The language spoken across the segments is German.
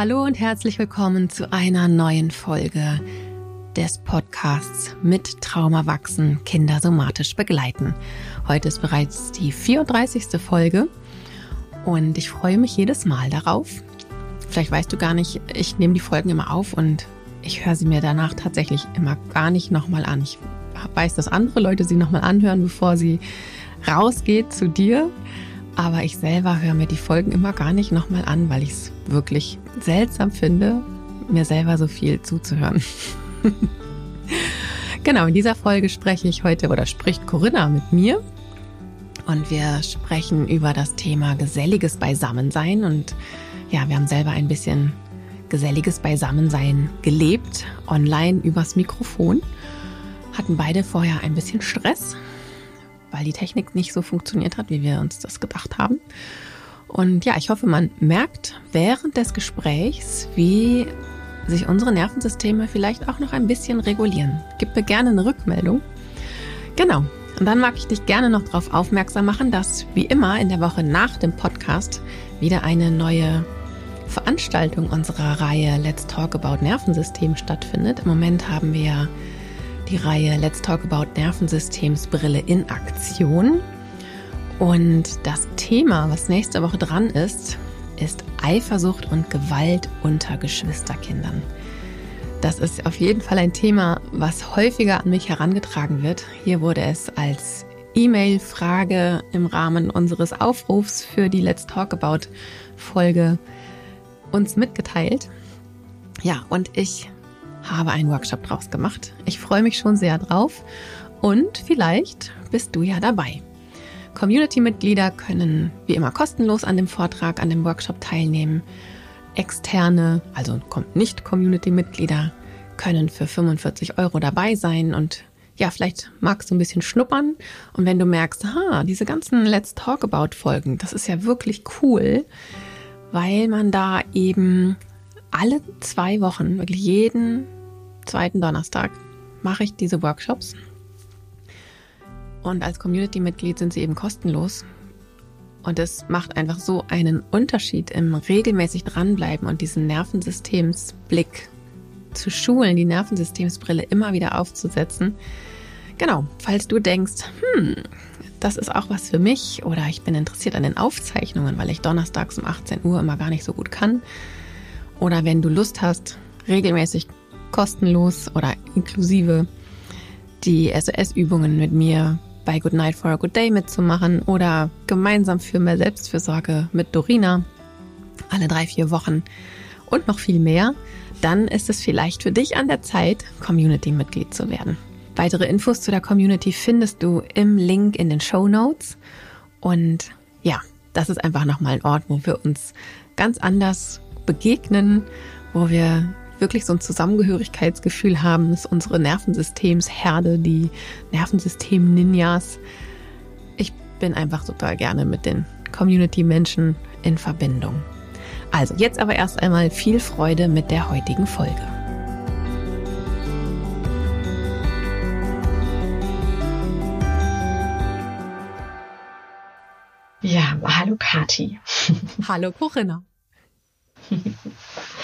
Hallo und herzlich willkommen zu einer neuen Folge des Podcasts mit Trauma wachsen, Kinder somatisch begleiten. Heute ist bereits die 34. Folge und ich freue mich jedes Mal darauf. Vielleicht weißt du gar nicht, ich nehme die Folgen immer auf und ich höre sie mir danach tatsächlich immer gar nicht nochmal an. Ich weiß, dass andere Leute sie nochmal anhören, bevor sie rausgeht zu dir. Aber ich selber höre mir die Folgen immer gar nicht nochmal an, weil ich es wirklich seltsam finde, mir selber so viel zuzuhören. genau, in dieser Folge spreche ich heute oder spricht Corinna mit mir. Und wir sprechen über das Thema geselliges Beisammensein. Und ja, wir haben selber ein bisschen geselliges Beisammensein gelebt, online übers Mikrofon. Hatten beide vorher ein bisschen Stress, weil die Technik nicht so funktioniert hat, wie wir uns das gedacht haben. Und ja, ich hoffe, man merkt während des Gesprächs, wie sich unsere Nervensysteme vielleicht auch noch ein bisschen regulieren. Gib mir gerne eine Rückmeldung. Genau. Und dann mag ich dich gerne noch darauf aufmerksam machen, dass wie immer in der Woche nach dem Podcast wieder eine neue Veranstaltung unserer Reihe Let's Talk About Nervensystem stattfindet. Im Moment haben wir die Reihe Let's Talk About Nervensystemsbrille in Aktion. Und das Thema, was nächste Woche dran ist, ist Eifersucht und Gewalt unter Geschwisterkindern. Das ist auf jeden Fall ein Thema, was häufiger an mich herangetragen wird. Hier wurde es als E-Mail-Frage im Rahmen unseres Aufrufs für die Let's Talk About Folge uns mitgeteilt. Ja, und ich habe einen Workshop draus gemacht. Ich freue mich schon sehr drauf und vielleicht bist du ja dabei. Community-Mitglieder können wie immer kostenlos an dem Vortrag, an dem Workshop teilnehmen. Externe, also nicht Community-Mitglieder, können für 45 Euro dabei sein und ja, vielleicht magst du ein bisschen schnuppern und wenn du merkst, ha, diese ganzen Let's Talk About Folgen, das ist ja wirklich cool, weil man da eben alle zwei Wochen, wirklich jeden zweiten Donnerstag, mache ich diese Workshops und als Community-Mitglied sind sie eben kostenlos. Und es macht einfach so einen Unterschied im regelmäßig dranbleiben und diesen Nervensystemsblick zu schulen, die Nervensystemsbrille immer wieder aufzusetzen. Genau, falls du denkst, hm, das ist auch was für mich oder ich bin interessiert an den Aufzeichnungen, weil ich donnerstags um 18 Uhr immer gar nicht so gut kann. Oder wenn du Lust hast, regelmäßig kostenlos oder inklusive die SOS-Übungen mit mir bei Good Night for a Good Day mitzumachen oder gemeinsam für mehr Selbstfürsorge mit Dorina alle drei, vier Wochen und noch viel mehr, dann ist es vielleicht für dich an der Zeit, Community-Mitglied zu werden. Weitere Infos zu der Community findest du im Link in den Show Notes. Und ja, das ist einfach nochmal ein Ort, wo wir uns ganz anders begegnen, wo wir wirklich so ein Zusammengehörigkeitsgefühl haben, ist unsere Nervensystemsherde, die Nervensystem-Ninjas. Ich bin einfach total gerne mit den Community-Menschen in Verbindung. Also jetzt aber erst einmal viel Freude mit der heutigen Folge. Ja, hallo Kati. Hallo Corinna.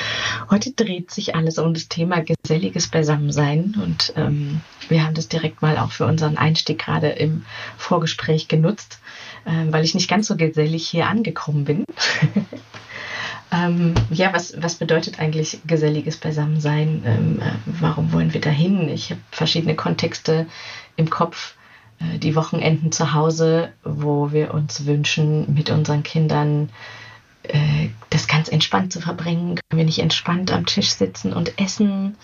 Heute dreht sich alles um das Thema geselliges Beisammensein und ähm, wir haben das direkt mal auch für unseren Einstieg gerade im Vorgespräch genutzt, äh, weil ich nicht ganz so gesellig hier angekommen bin. ähm, ja, was, was bedeutet eigentlich geselliges Beisammensein? Ähm, äh, warum wollen wir dahin? Ich habe verschiedene Kontexte im Kopf äh, die Wochenenden zu Hause, wo wir uns wünschen, mit unseren Kindern äh, das ganz entspannt zu verbringen. Können wir nicht entspannt am Tisch sitzen und essen?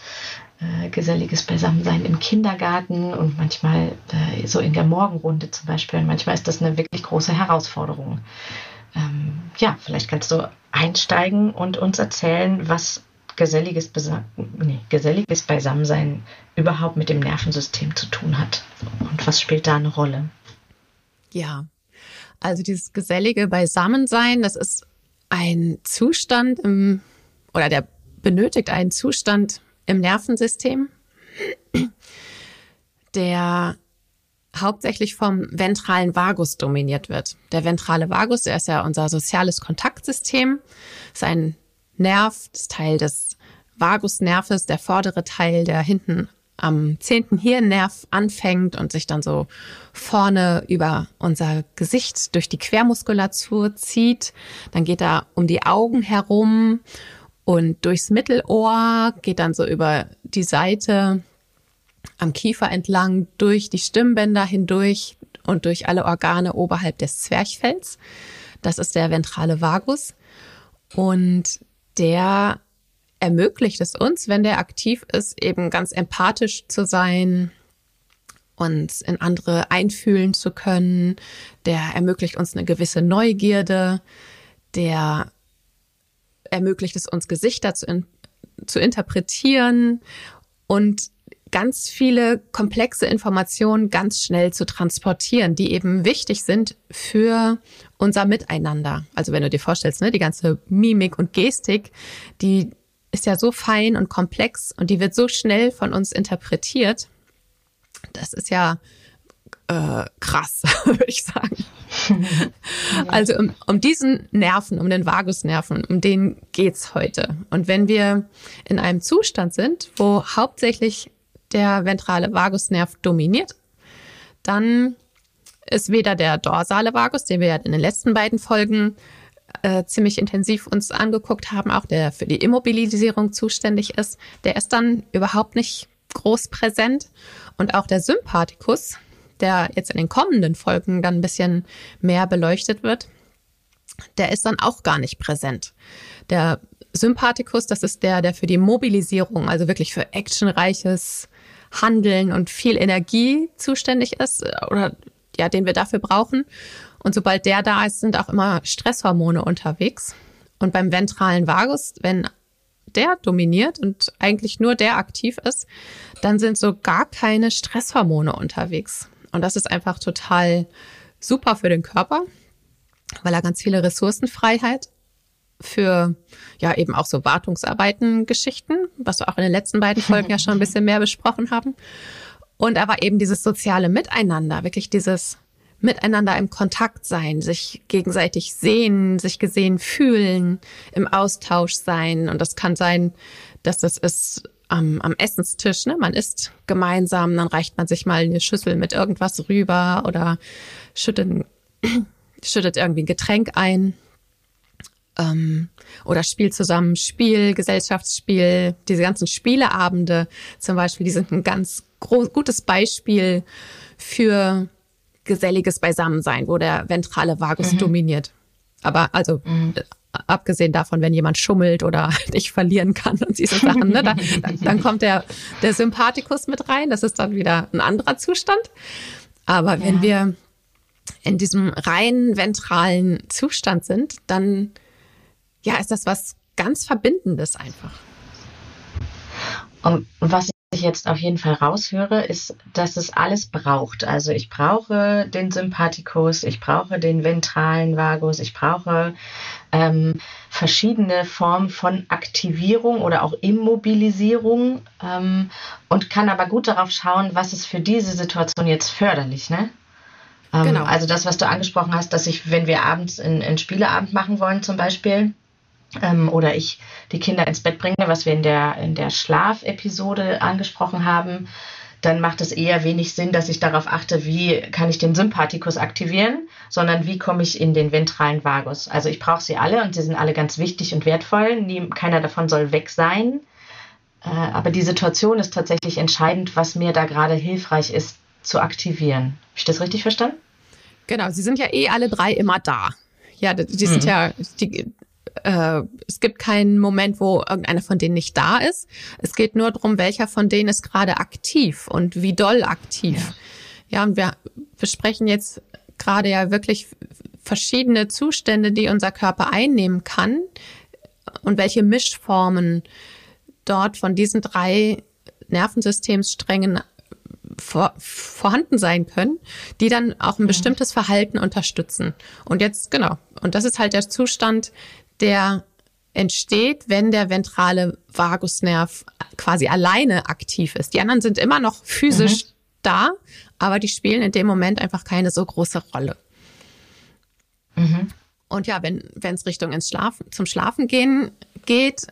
Äh, geselliges Beisammensein im Kindergarten und manchmal äh, so in der Morgenrunde zum Beispiel. Und manchmal ist das eine wirklich große Herausforderung. Ähm, ja, vielleicht kannst du einsteigen und uns erzählen, was geselliges, Besa nee, geselliges Beisammensein überhaupt mit dem Nervensystem zu tun hat. Und was spielt da eine Rolle? Ja, also dieses gesellige Beisammensein, das ist ein Zustand im, oder der benötigt einen Zustand im Nervensystem, der hauptsächlich vom ventralen Vagus dominiert wird. Der ventrale Vagus, der ist ja unser soziales Kontaktsystem, ist ein Nerv, das Teil des Vagusnerves, der vordere Teil, der hinten am zehnten Hirnnerv anfängt und sich dann so vorne über unser Gesicht durch die Quermuskulatur zieht. Dann geht er um die Augen herum und durchs Mittelohr, geht dann so über die Seite am Kiefer entlang, durch die Stimmbänder hindurch und durch alle Organe oberhalb des Zwerchfells. Das ist der ventrale Vagus. Und der ermöglicht es uns, wenn der aktiv ist, eben ganz empathisch zu sein, uns in andere einfühlen zu können. Der ermöglicht uns eine gewisse Neugierde. Der ermöglicht es uns, Gesichter zu, in, zu interpretieren und ganz viele komplexe Informationen ganz schnell zu transportieren, die eben wichtig sind für unser Miteinander. Also wenn du dir vorstellst, ne, die ganze Mimik und Gestik, die ist ja so fein und komplex und die wird so schnell von uns interpretiert. Das ist ja äh, krass, würde ich sagen. also um, um diesen Nerven, um den Vagusnerven, um den geht's heute. Und wenn wir in einem Zustand sind, wo hauptsächlich der ventrale Vagusnerv dominiert, dann ist weder der dorsale Vagus, den wir ja in den letzten beiden Folgen äh, ziemlich intensiv uns angeguckt haben, auch der für die Immobilisierung zuständig ist, der ist dann überhaupt nicht groß präsent. Und auch der Sympathikus, der jetzt in den kommenden Folgen dann ein bisschen mehr beleuchtet wird, der ist dann auch gar nicht präsent. Der Sympathikus, das ist der, der für die Mobilisierung, also wirklich für actionreiches Handeln und viel Energie zuständig ist oder ja, den wir dafür brauchen. Und sobald der da ist, sind auch immer Stresshormone unterwegs. Und beim ventralen Vagus, wenn der dominiert und eigentlich nur der aktiv ist, dann sind so gar keine Stresshormone unterwegs. Und das ist einfach total super für den Körper, weil er ganz viele Ressourcenfreiheit für ja eben auch so Wartungsarbeiten Geschichten, was wir auch in den letzten beiden Folgen ja schon ein bisschen mehr besprochen haben. Und aber eben dieses soziale Miteinander, wirklich dieses Miteinander im Kontakt sein, sich gegenseitig sehen, sich gesehen fühlen, im Austausch sein. Und das kann sein, dass das ist am, am Essenstisch, ne? Man isst gemeinsam, dann reicht man sich mal eine Schüssel mit irgendwas rüber oder schüttet, schüttet irgendwie ein Getränk ein ähm, oder spielt zusammen Spiel, Gesellschaftsspiel, diese ganzen Spieleabende zum Beispiel, die sind ein ganz gutes Beispiel für geselliges Beisammensein, wo der ventrale Vagus mhm. dominiert. Aber also mhm. abgesehen davon, wenn jemand schummelt oder nicht verlieren kann und diese Sachen, ne, da, dann kommt der, der Sympathikus mit rein. Das ist dann wieder ein anderer Zustand. Aber wenn ja. wir in diesem rein ventralen Zustand sind, dann ja, ist das was ganz Verbindendes einfach. Und was ich jetzt auf jeden Fall raushöre, ist, dass es alles braucht. Also ich brauche den Sympathikus, ich brauche den ventralen Vagus, ich brauche ähm, verschiedene Formen von Aktivierung oder auch Immobilisierung ähm, und kann aber gut darauf schauen, was ist für diese Situation jetzt förderlich. Ne? Ähm, genau. Also das, was du angesprochen hast, dass ich, wenn wir abends einen Spieleabend machen wollen zum Beispiel, ähm, oder ich die Kinder ins Bett bringe, was wir in der, in der Schlafepisode angesprochen haben, dann macht es eher wenig Sinn, dass ich darauf achte, wie kann ich den Sympathikus aktivieren, sondern wie komme ich in den ventralen Vagus. Also ich brauche sie alle und sie sind alle ganz wichtig und wertvoll. Nie, keiner davon soll weg sein. Äh, aber die Situation ist tatsächlich entscheidend, was mir da gerade hilfreich ist zu aktivieren. Habe ich das richtig verstanden? Genau, sie sind ja eh alle drei immer da. Ja, die, die sind mhm. ja, die, äh, es gibt keinen Moment, wo irgendeiner von denen nicht da ist. Es geht nur darum, welcher von denen ist gerade aktiv und wie doll aktiv. Ja, ja und wir besprechen jetzt gerade ja wirklich verschiedene Zustände, die unser Körper einnehmen kann und welche Mischformen dort von diesen drei Nervensystemssträngen vor, vorhanden sein können, die dann auch ein bestimmtes Verhalten unterstützen. Und jetzt, genau, und das ist halt der Zustand, der entsteht, wenn der ventrale Vagusnerv quasi alleine aktiv ist. Die anderen sind immer noch physisch mhm. da, aber die spielen in dem Moment einfach keine so große Rolle. Mhm. Und ja, wenn wenn es Richtung ins Schlafen zum Schlafen gehen geht,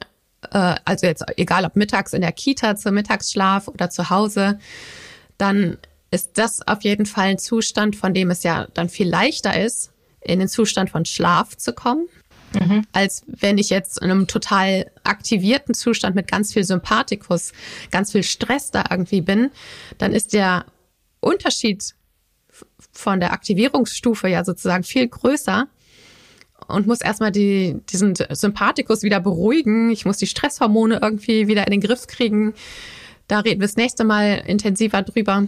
äh, also jetzt egal ob mittags in der Kita zum Mittagsschlaf oder zu Hause, dann ist das auf jeden Fall ein Zustand, von dem es ja dann viel leichter ist, in den Zustand von Schlaf zu kommen, mhm. als wenn ich jetzt in einem total aktivierten Zustand mit ganz viel Sympathikus, ganz viel Stress da irgendwie bin, dann ist der Unterschied von der Aktivierungsstufe ja sozusagen viel größer und muss erstmal die, diesen Sympathikus wieder beruhigen. Ich muss die Stresshormone irgendwie wieder in den Griff kriegen. Da reden wir das nächste Mal intensiver drüber,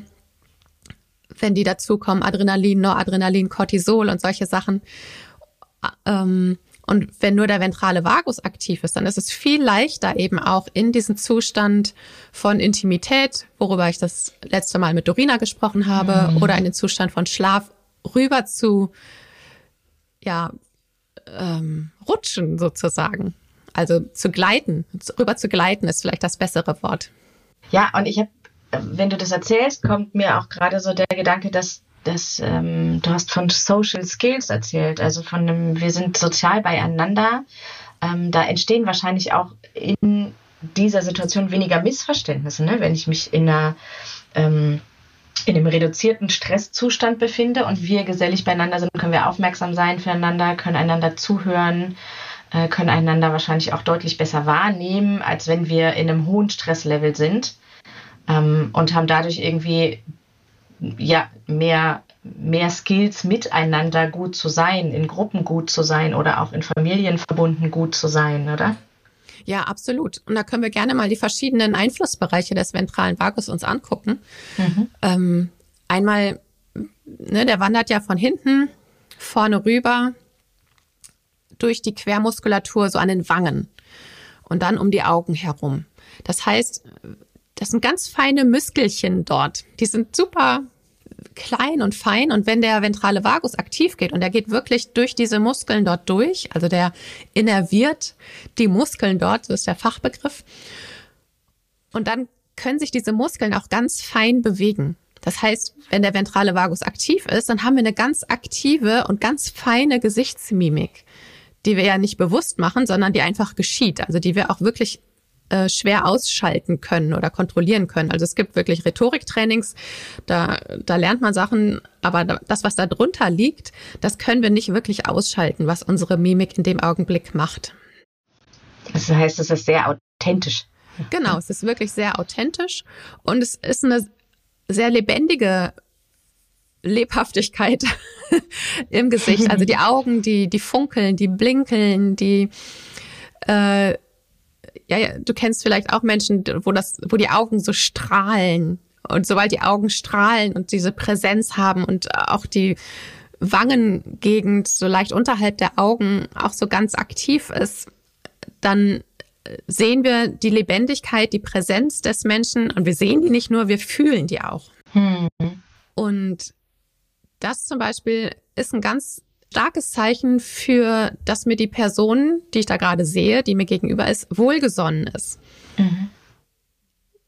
wenn die dazukommen. Adrenalin, Noradrenalin, Cortisol und solche Sachen. Ähm, und wenn nur der ventrale Vagus aktiv ist, dann ist es viel leichter eben auch in diesen Zustand von Intimität, worüber ich das letzte Mal mit Dorina gesprochen habe, mhm. oder in den Zustand von Schlaf rüber zu, ja, ähm, rutschen sozusagen. Also zu gleiten, rüber zu gleiten ist vielleicht das bessere Wort. Ja, und ich habe, wenn du das erzählst, kommt mir auch gerade so der Gedanke, dass das, ähm, du hast von Social Skills erzählt, also von einem, wir sind sozial beieinander. Ähm, da entstehen wahrscheinlich auch in dieser Situation weniger Missverständnisse, ne? wenn ich mich in einer ähm, in einem reduzierten Stresszustand befinde und wir gesellig beieinander sind, können wir aufmerksam sein füreinander, können einander zuhören, äh, können einander wahrscheinlich auch deutlich besser wahrnehmen, als wenn wir in einem hohen Stresslevel sind ähm, und haben dadurch irgendwie ja, mehr, mehr Skills miteinander gut zu sein, in Gruppen gut zu sein oder auch in Familien verbunden gut zu sein, oder? Ja, absolut. Und da können wir gerne mal die verschiedenen Einflussbereiche des ventralen Vagus uns angucken. Mhm. Ähm, einmal, ne, der wandert ja von hinten vorne rüber durch die Quermuskulatur so an den Wangen und dann um die Augen herum. Das heißt, das sind ganz feine Muskelchen dort. Die sind super klein und fein und wenn der ventrale Vagus aktiv geht und der geht wirklich durch diese Muskeln dort durch, also der innerviert die Muskeln dort, so ist der Fachbegriff. Und dann können sich diese Muskeln auch ganz fein bewegen. Das heißt, wenn der ventrale Vagus aktiv ist, dann haben wir eine ganz aktive und ganz feine Gesichtsmimik, die wir ja nicht bewusst machen, sondern die einfach geschieht, also die wir auch wirklich äh, schwer ausschalten können oder kontrollieren können. Also es gibt wirklich Rhetoriktrainings, da, da lernt man Sachen, aber das, was da drunter liegt, das können wir nicht wirklich ausschalten, was unsere Mimik in dem Augenblick macht. Das heißt, es ist sehr authentisch. Genau, es ist wirklich sehr authentisch und es ist eine sehr lebendige Lebhaftigkeit im Gesicht. Also die Augen, die, die funkeln, die blinkeln, die äh, ja, ja, du kennst vielleicht auch Menschen, wo das, wo die Augen so strahlen. Und sobald die Augen strahlen und diese Präsenz haben und auch die Wangengegend so leicht unterhalb der Augen auch so ganz aktiv ist, dann sehen wir die Lebendigkeit, die Präsenz des Menschen und wir sehen die nicht nur, wir fühlen die auch. Hm. Und das zum Beispiel ist ein ganz starkes Zeichen für, dass mir die Person, die ich da gerade sehe, die mir gegenüber ist, wohlgesonnen ist. Mhm.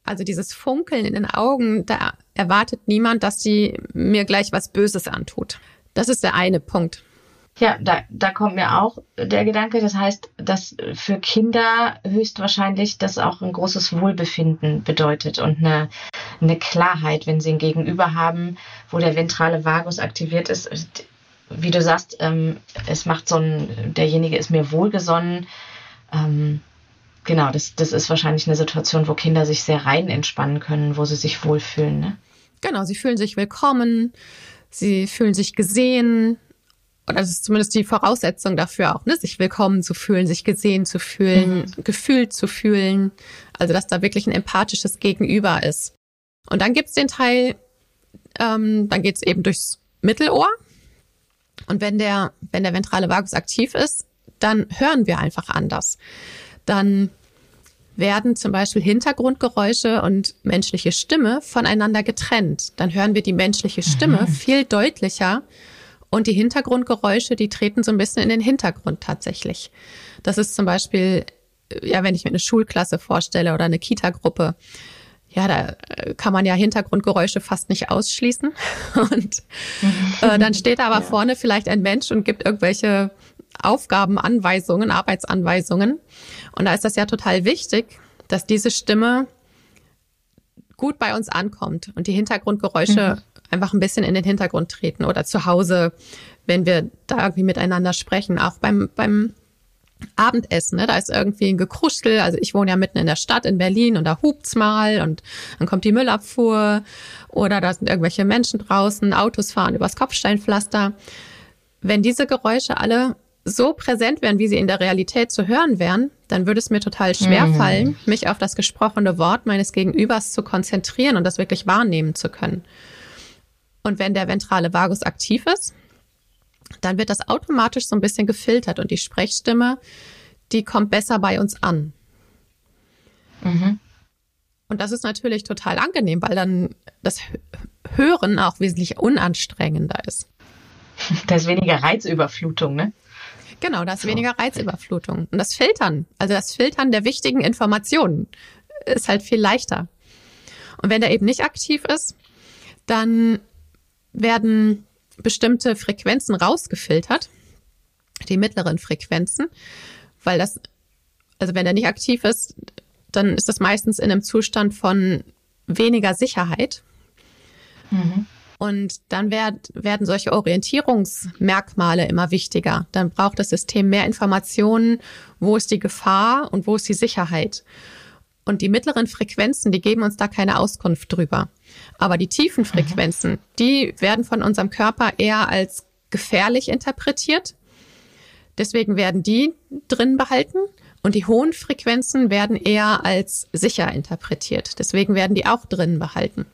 Also dieses Funkeln in den Augen, da erwartet niemand, dass sie mir gleich was Böses antut. Das ist der eine Punkt. Ja, da, da kommt mir auch der Gedanke, das heißt, dass für Kinder höchstwahrscheinlich das auch ein großes Wohlbefinden bedeutet und eine, eine Klarheit, wenn sie ein Gegenüber haben, wo der ventrale Vagus aktiviert ist wie du sagst, ähm, es macht so ein, derjenige ist mir wohlgesonnen. Ähm, genau, das, das ist wahrscheinlich eine Situation, wo Kinder sich sehr rein entspannen können, wo sie sich wohlfühlen. Ne? Genau, sie fühlen sich willkommen, sie fühlen sich gesehen. Und das ist zumindest die Voraussetzung dafür auch, ne? sich willkommen zu fühlen, sich gesehen zu fühlen, mhm. gefühlt zu fühlen. Also, dass da wirklich ein empathisches Gegenüber ist. Und dann gibt's den Teil, ähm, dann geht's eben durchs Mittelohr. Und wenn der, wenn der ventrale Vagus aktiv ist, dann hören wir einfach anders. Dann werden zum Beispiel Hintergrundgeräusche und menschliche Stimme voneinander getrennt. Dann hören wir die menschliche Stimme mhm. viel deutlicher und die Hintergrundgeräusche, die treten so ein bisschen in den Hintergrund tatsächlich. Das ist zum Beispiel, ja, wenn ich mir eine Schulklasse vorstelle oder eine Kita-Gruppe, ja, da äh, kann man ja Hintergrundgeräusche fast nicht ausschließen. Und äh, dann steht da aber ja. vorne vielleicht ein Mensch und gibt irgendwelche Aufgabenanweisungen, Arbeitsanweisungen. Und da ist das ja total wichtig, dass diese Stimme gut bei uns ankommt und die Hintergrundgeräusche mhm. einfach ein bisschen in den Hintergrund treten oder zu Hause, wenn wir da irgendwie miteinander sprechen, auch beim, beim Abendessen, ne? da ist irgendwie ein Gekruschel. Also ich wohne ja mitten in der Stadt in Berlin und da hupt's mal und dann kommt die Müllabfuhr oder da sind irgendwelche Menschen draußen, Autos fahren übers Kopfsteinpflaster. Wenn diese Geräusche alle so präsent wären, wie sie in der Realität zu hören wären, dann würde es mir total schwer mhm. fallen, mich auf das gesprochene Wort meines Gegenübers zu konzentrieren und das wirklich wahrnehmen zu können. Und wenn der ventrale Vagus aktiv ist, dann wird das automatisch so ein bisschen gefiltert und die Sprechstimme, die kommt besser bei uns an. Mhm. Und das ist natürlich total angenehm, weil dann das Hören auch wesentlich unanstrengender ist. Da ist weniger Reizüberflutung, ne? Genau, da ist weniger Reizüberflutung. Und das Filtern, also das Filtern der wichtigen Informationen, ist halt viel leichter. Und wenn der eben nicht aktiv ist, dann werden bestimmte Frequenzen rausgefiltert, die mittleren Frequenzen, weil das, also wenn der nicht aktiv ist, dann ist das meistens in einem Zustand von weniger Sicherheit. Mhm. Und dann werd, werden solche Orientierungsmerkmale immer wichtiger. Dann braucht das System mehr Informationen, wo ist die Gefahr und wo ist die Sicherheit. Und die mittleren Frequenzen, die geben uns da keine Auskunft drüber. Aber die tiefen. Frequenzen, die werden von unserem Körper eher als gefährlich interpretiert. Deswegen werden die drin behalten und die hohen Frequenzen werden eher als sicher interpretiert. Deswegen werden die auch drin behalten.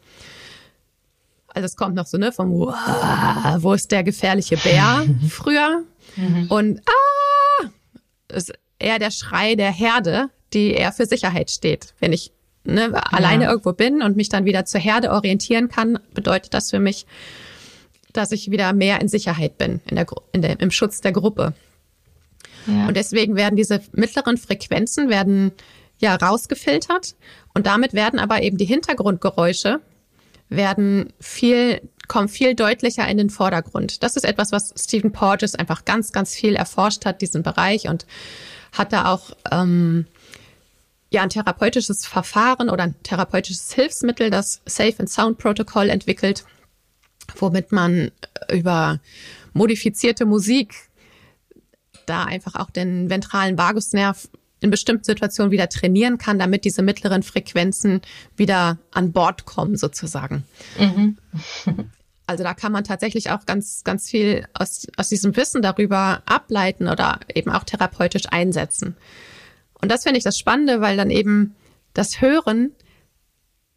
Also es kommt noch so, ne, vom wo ist der gefährliche Bär früher? Mhm. Und ah, ist eher der Schrei der Herde, die eher für Sicherheit steht. Wenn ich ne, ja. alleine irgendwo bin und mich dann wieder zur Herde orientieren kann, bedeutet das für mich, dass ich wieder mehr in Sicherheit bin, in der, in der, im Schutz der Gruppe. Ja. Und deswegen werden diese mittleren Frequenzen werden ja rausgefiltert und damit werden aber eben die Hintergrundgeräusche werden viel kommen viel deutlicher in den Vordergrund. Das ist etwas, was Stephen Porges einfach ganz, ganz viel erforscht hat, diesen Bereich und hat da auch ähm, ja ein therapeutisches Verfahren oder ein therapeutisches Hilfsmittel, das Safe and Sound Protocol entwickelt, womit man über modifizierte Musik da einfach auch den ventralen Vagusnerv in bestimmten Situationen wieder trainieren kann, damit diese mittleren Frequenzen wieder an Bord kommen, sozusagen. Mhm. Also da kann man tatsächlich auch ganz, ganz viel aus, aus diesem Wissen darüber ableiten oder eben auch therapeutisch einsetzen. Und das finde ich das Spannende, weil dann eben das Hören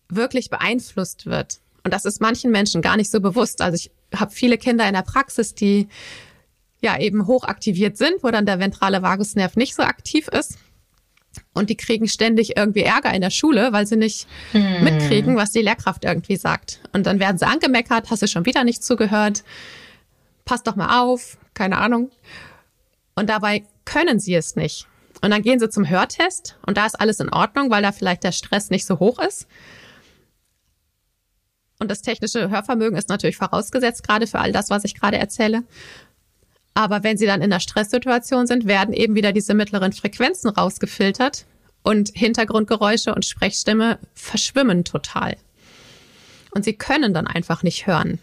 wirklich beeinflusst wird. Und das ist manchen Menschen gar nicht so bewusst. Also ich habe viele Kinder in der Praxis, die ja eben hochaktiviert sind, wo dann der ventrale Vagusnerv nicht so aktiv ist. Und die kriegen ständig irgendwie Ärger in der Schule, weil sie nicht hm. mitkriegen, was die Lehrkraft irgendwie sagt. Und dann werden sie angemeckert, hast du schon wieder nicht zugehört, pass doch mal auf, keine Ahnung. Und dabei können sie es nicht. Und dann gehen sie zum Hörtest und da ist alles in Ordnung, weil da vielleicht der Stress nicht so hoch ist. Und das technische Hörvermögen ist natürlich vorausgesetzt, gerade für all das, was ich gerade erzähle. Aber wenn sie dann in einer Stresssituation sind, werden eben wieder diese mittleren Frequenzen rausgefiltert und Hintergrundgeräusche und Sprechstimme verschwimmen total. Und sie können dann einfach nicht hören.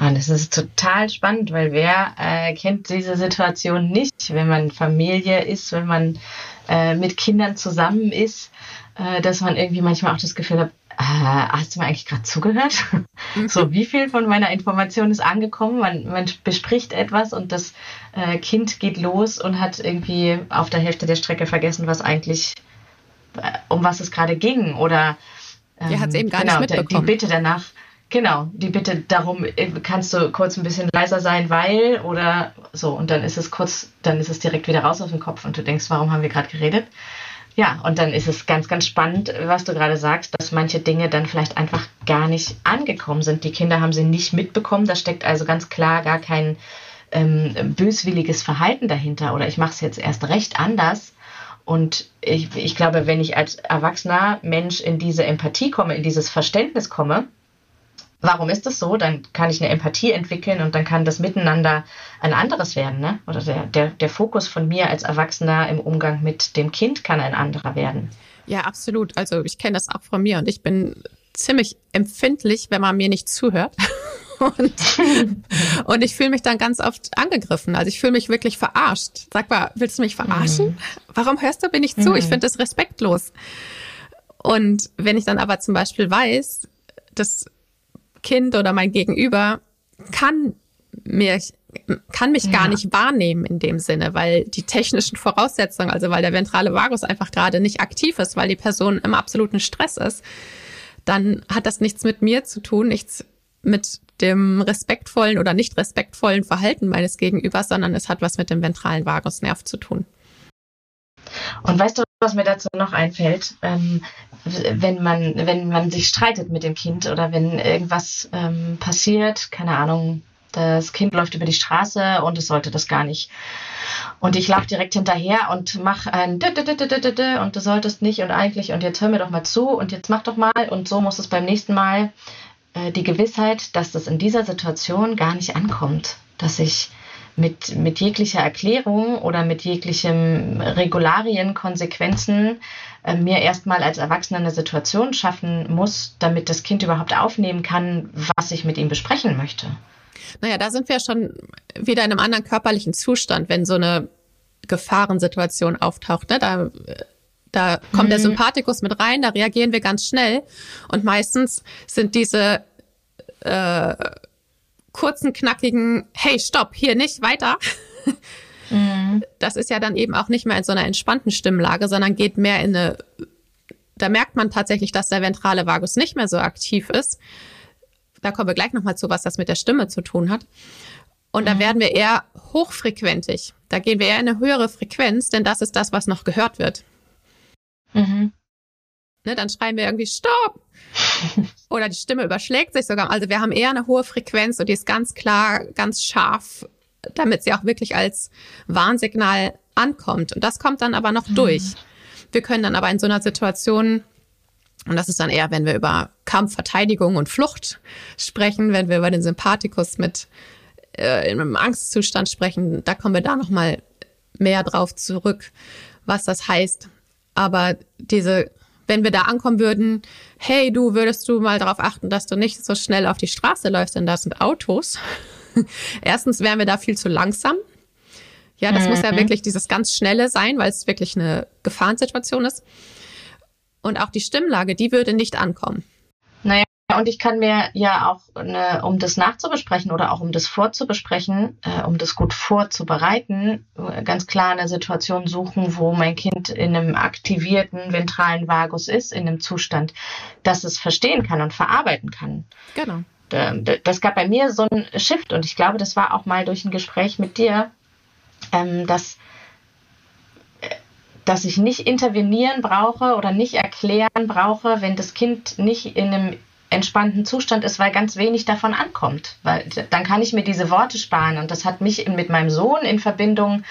Und das ist total spannend, weil wer äh, kennt diese Situation nicht, wenn man Familie ist, wenn man äh, mit Kindern zusammen ist, äh, dass man irgendwie manchmal auch das Gefühl hat, äh, hast du mir eigentlich gerade zugehört? Mhm. so, wie viel von meiner Information ist angekommen? Man, man bespricht etwas und das äh, Kind geht los und hat irgendwie auf der Hälfte der Strecke vergessen, was eigentlich, äh, um was es gerade ging. Oder ähm, ja, hat es eben gar genau, nicht mitbekommen. Die Bitte danach Genau, die Bitte darum, äh, kannst du kurz ein bisschen leiser sein, weil oder so und dann ist es kurz, dann ist es direkt wieder raus aus dem Kopf und du denkst, warum haben wir gerade geredet? Ja, und dann ist es ganz, ganz spannend, was du gerade sagst, dass manche Dinge dann vielleicht einfach gar nicht angekommen sind. Die Kinder haben sie nicht mitbekommen. Da steckt also ganz klar gar kein ähm, böswilliges Verhalten dahinter oder ich mache es jetzt erst recht anders. Und ich, ich glaube, wenn ich als erwachsener Mensch in diese Empathie komme, in dieses Verständnis komme, Warum ist das so? Dann kann ich eine Empathie entwickeln und dann kann das Miteinander ein anderes werden. Ne? Oder der, der, der Fokus von mir als Erwachsener im Umgang mit dem Kind kann ein anderer werden. Ja, absolut. Also ich kenne das auch von mir und ich bin ziemlich empfindlich, wenn man mir nicht zuhört. Und, und ich fühle mich dann ganz oft angegriffen. Also ich fühle mich wirklich verarscht. Sag mal, willst du mich verarschen? Mhm. Warum hörst du mir nicht zu? Ich mhm. finde das respektlos. Und wenn ich dann aber zum Beispiel weiß, das Kind oder mein Gegenüber kann mir kann mich ja. gar nicht wahrnehmen in dem Sinne, weil die technischen Voraussetzungen, also weil der ventrale Vagus einfach gerade nicht aktiv ist, weil die Person im absoluten Stress ist, dann hat das nichts mit mir zu tun, nichts mit dem respektvollen oder nicht respektvollen Verhalten meines Gegenübers, sondern es hat was mit dem ventralen Vagusnerv zu tun. Und weißt du, was mir dazu noch einfällt? Ähm, wenn man, wenn man sich streitet mit dem Kind oder wenn irgendwas ähm, passiert, keine Ahnung, das Kind läuft über die Straße und es sollte das gar nicht. Und ich laufe direkt hinterher und mache ein und du solltest nicht und eigentlich und jetzt hör mir doch mal zu und jetzt mach doch mal und so muss es beim nächsten Mal äh, die Gewissheit, dass das in dieser Situation gar nicht ankommt, dass ich mit, mit jeglicher Erklärung oder mit jeglichem Regularien, Konsequenzen äh, mir erstmal als Erwachsener eine Situation schaffen muss, damit das Kind überhaupt aufnehmen kann, was ich mit ihm besprechen möchte. Naja, da sind wir schon wieder in einem anderen körperlichen Zustand, wenn so eine Gefahrensituation auftaucht. Ne? Da, da kommt mhm. der Sympathikus mit rein, da reagieren wir ganz schnell. Und meistens sind diese äh, kurzen, knackigen, hey, stopp, hier nicht, weiter. Mhm. Das ist ja dann eben auch nicht mehr in so einer entspannten Stimmlage, sondern geht mehr in eine, da merkt man tatsächlich, dass der ventrale Vagus nicht mehr so aktiv ist da kommen wir gleich nochmal zu, was das mit der Stimme zu tun hat. Und da mhm. werden wir eher hochfrequentig. Da gehen wir eher in eine höhere Frequenz, denn das ist das, was noch gehört wird. Mhm. Ne, dann schreien wir irgendwie Stopp! Oder die Stimme überschlägt sich sogar. Also wir haben eher eine hohe Frequenz und die ist ganz klar, ganz scharf, damit sie auch wirklich als Warnsignal ankommt. Und das kommt dann aber noch mhm. durch. Wir können dann aber in so einer Situation und das ist dann eher, wenn wir über Kampf, Verteidigung und Flucht sprechen, wenn wir über den Sympathikus mit äh, in einem Angstzustand sprechen, da kommen wir da noch mal mehr drauf zurück, was das heißt. Aber diese, wenn wir da ankommen würden, hey, du würdest du mal darauf achten, dass du nicht so schnell auf die Straße läufst, denn da sind Autos. Erstens wären wir da viel zu langsam. Ja, das mhm. muss ja mhm. wirklich dieses ganz Schnelle sein, weil es wirklich eine Gefahrensituation ist. Und auch die Stimmlage, die würde nicht ankommen. Und ich kann mir ja auch, eine, um das nachzubesprechen oder auch um das vorzubesprechen, äh, um das gut vorzubereiten, ganz klar eine Situation suchen, wo mein Kind in einem aktivierten ventralen Vagus ist, in einem Zustand, dass es verstehen kann und verarbeiten kann. Genau. Das gab bei mir so ein Shift und ich glaube, das war auch mal durch ein Gespräch mit dir, ähm, dass dass ich nicht intervenieren brauche oder nicht erklären brauche, wenn das Kind nicht in einem entspannten Zustand ist, weil ganz wenig davon ankommt. Weil dann kann ich mir diese Worte sparen. Und das hat mich mit meinem Sohn in Verbindung,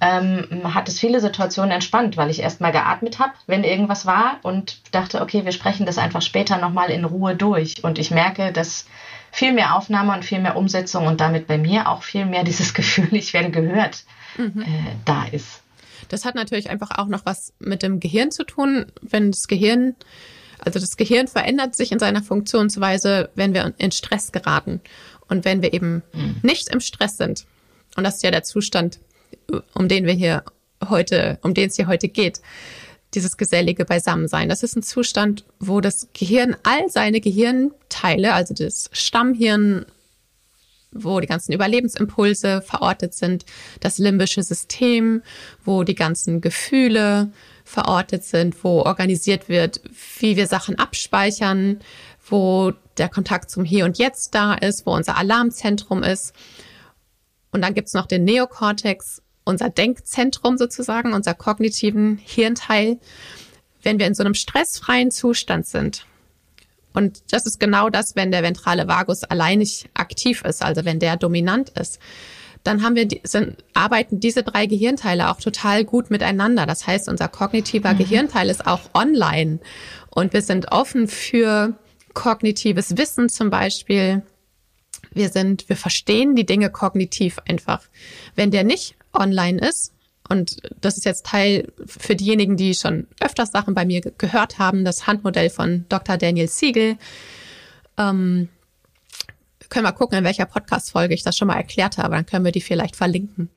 ähm, hat es viele Situationen entspannt, weil ich erst mal geatmet habe, wenn irgendwas war und dachte, okay, wir sprechen das einfach später nochmal in Ruhe durch. Und ich merke, dass viel mehr Aufnahme und viel mehr Umsetzung und damit bei mir auch viel mehr dieses Gefühl, ich werde gehört, mhm. äh, da ist. Das hat natürlich einfach auch noch was mit dem Gehirn zu tun, wenn das Gehirn, also das Gehirn verändert sich in seiner Funktionsweise, wenn wir in Stress geraten. Und wenn wir eben mhm. nicht im Stress sind, und das ist ja der Zustand, um den wir hier heute, um den es hier heute geht, dieses gesellige Beisammensein. Das ist ein Zustand, wo das Gehirn all seine Gehirnteile, also das Stammhirn, wo die ganzen Überlebensimpulse verortet sind, das limbische System, wo die ganzen Gefühle verortet sind, wo organisiert wird, wie wir Sachen abspeichern, wo der Kontakt zum Hier und Jetzt da ist, wo unser Alarmzentrum ist. Und dann gibt's noch den Neokortex, unser Denkzentrum sozusagen, unser kognitiven Hirnteil. Wenn wir in so einem stressfreien Zustand sind, und das ist genau das, wenn der ventrale Vagus allein nicht aktiv ist, also wenn der dominant ist. Dann haben wir, sind, arbeiten diese drei Gehirnteile auch total gut miteinander. Das heißt, unser kognitiver mhm. Gehirnteil ist auch online und wir sind offen für kognitives Wissen zum Beispiel. Wir sind, wir verstehen die Dinge kognitiv einfach. Wenn der nicht online ist, und das ist jetzt Teil für diejenigen, die schon öfters Sachen bei mir gehört haben, das Handmodell von Dr. Daniel Siegel. Ähm, können wir gucken, in welcher Podcast-Folge ich das schon mal erklärt habe, dann können wir die vielleicht verlinken.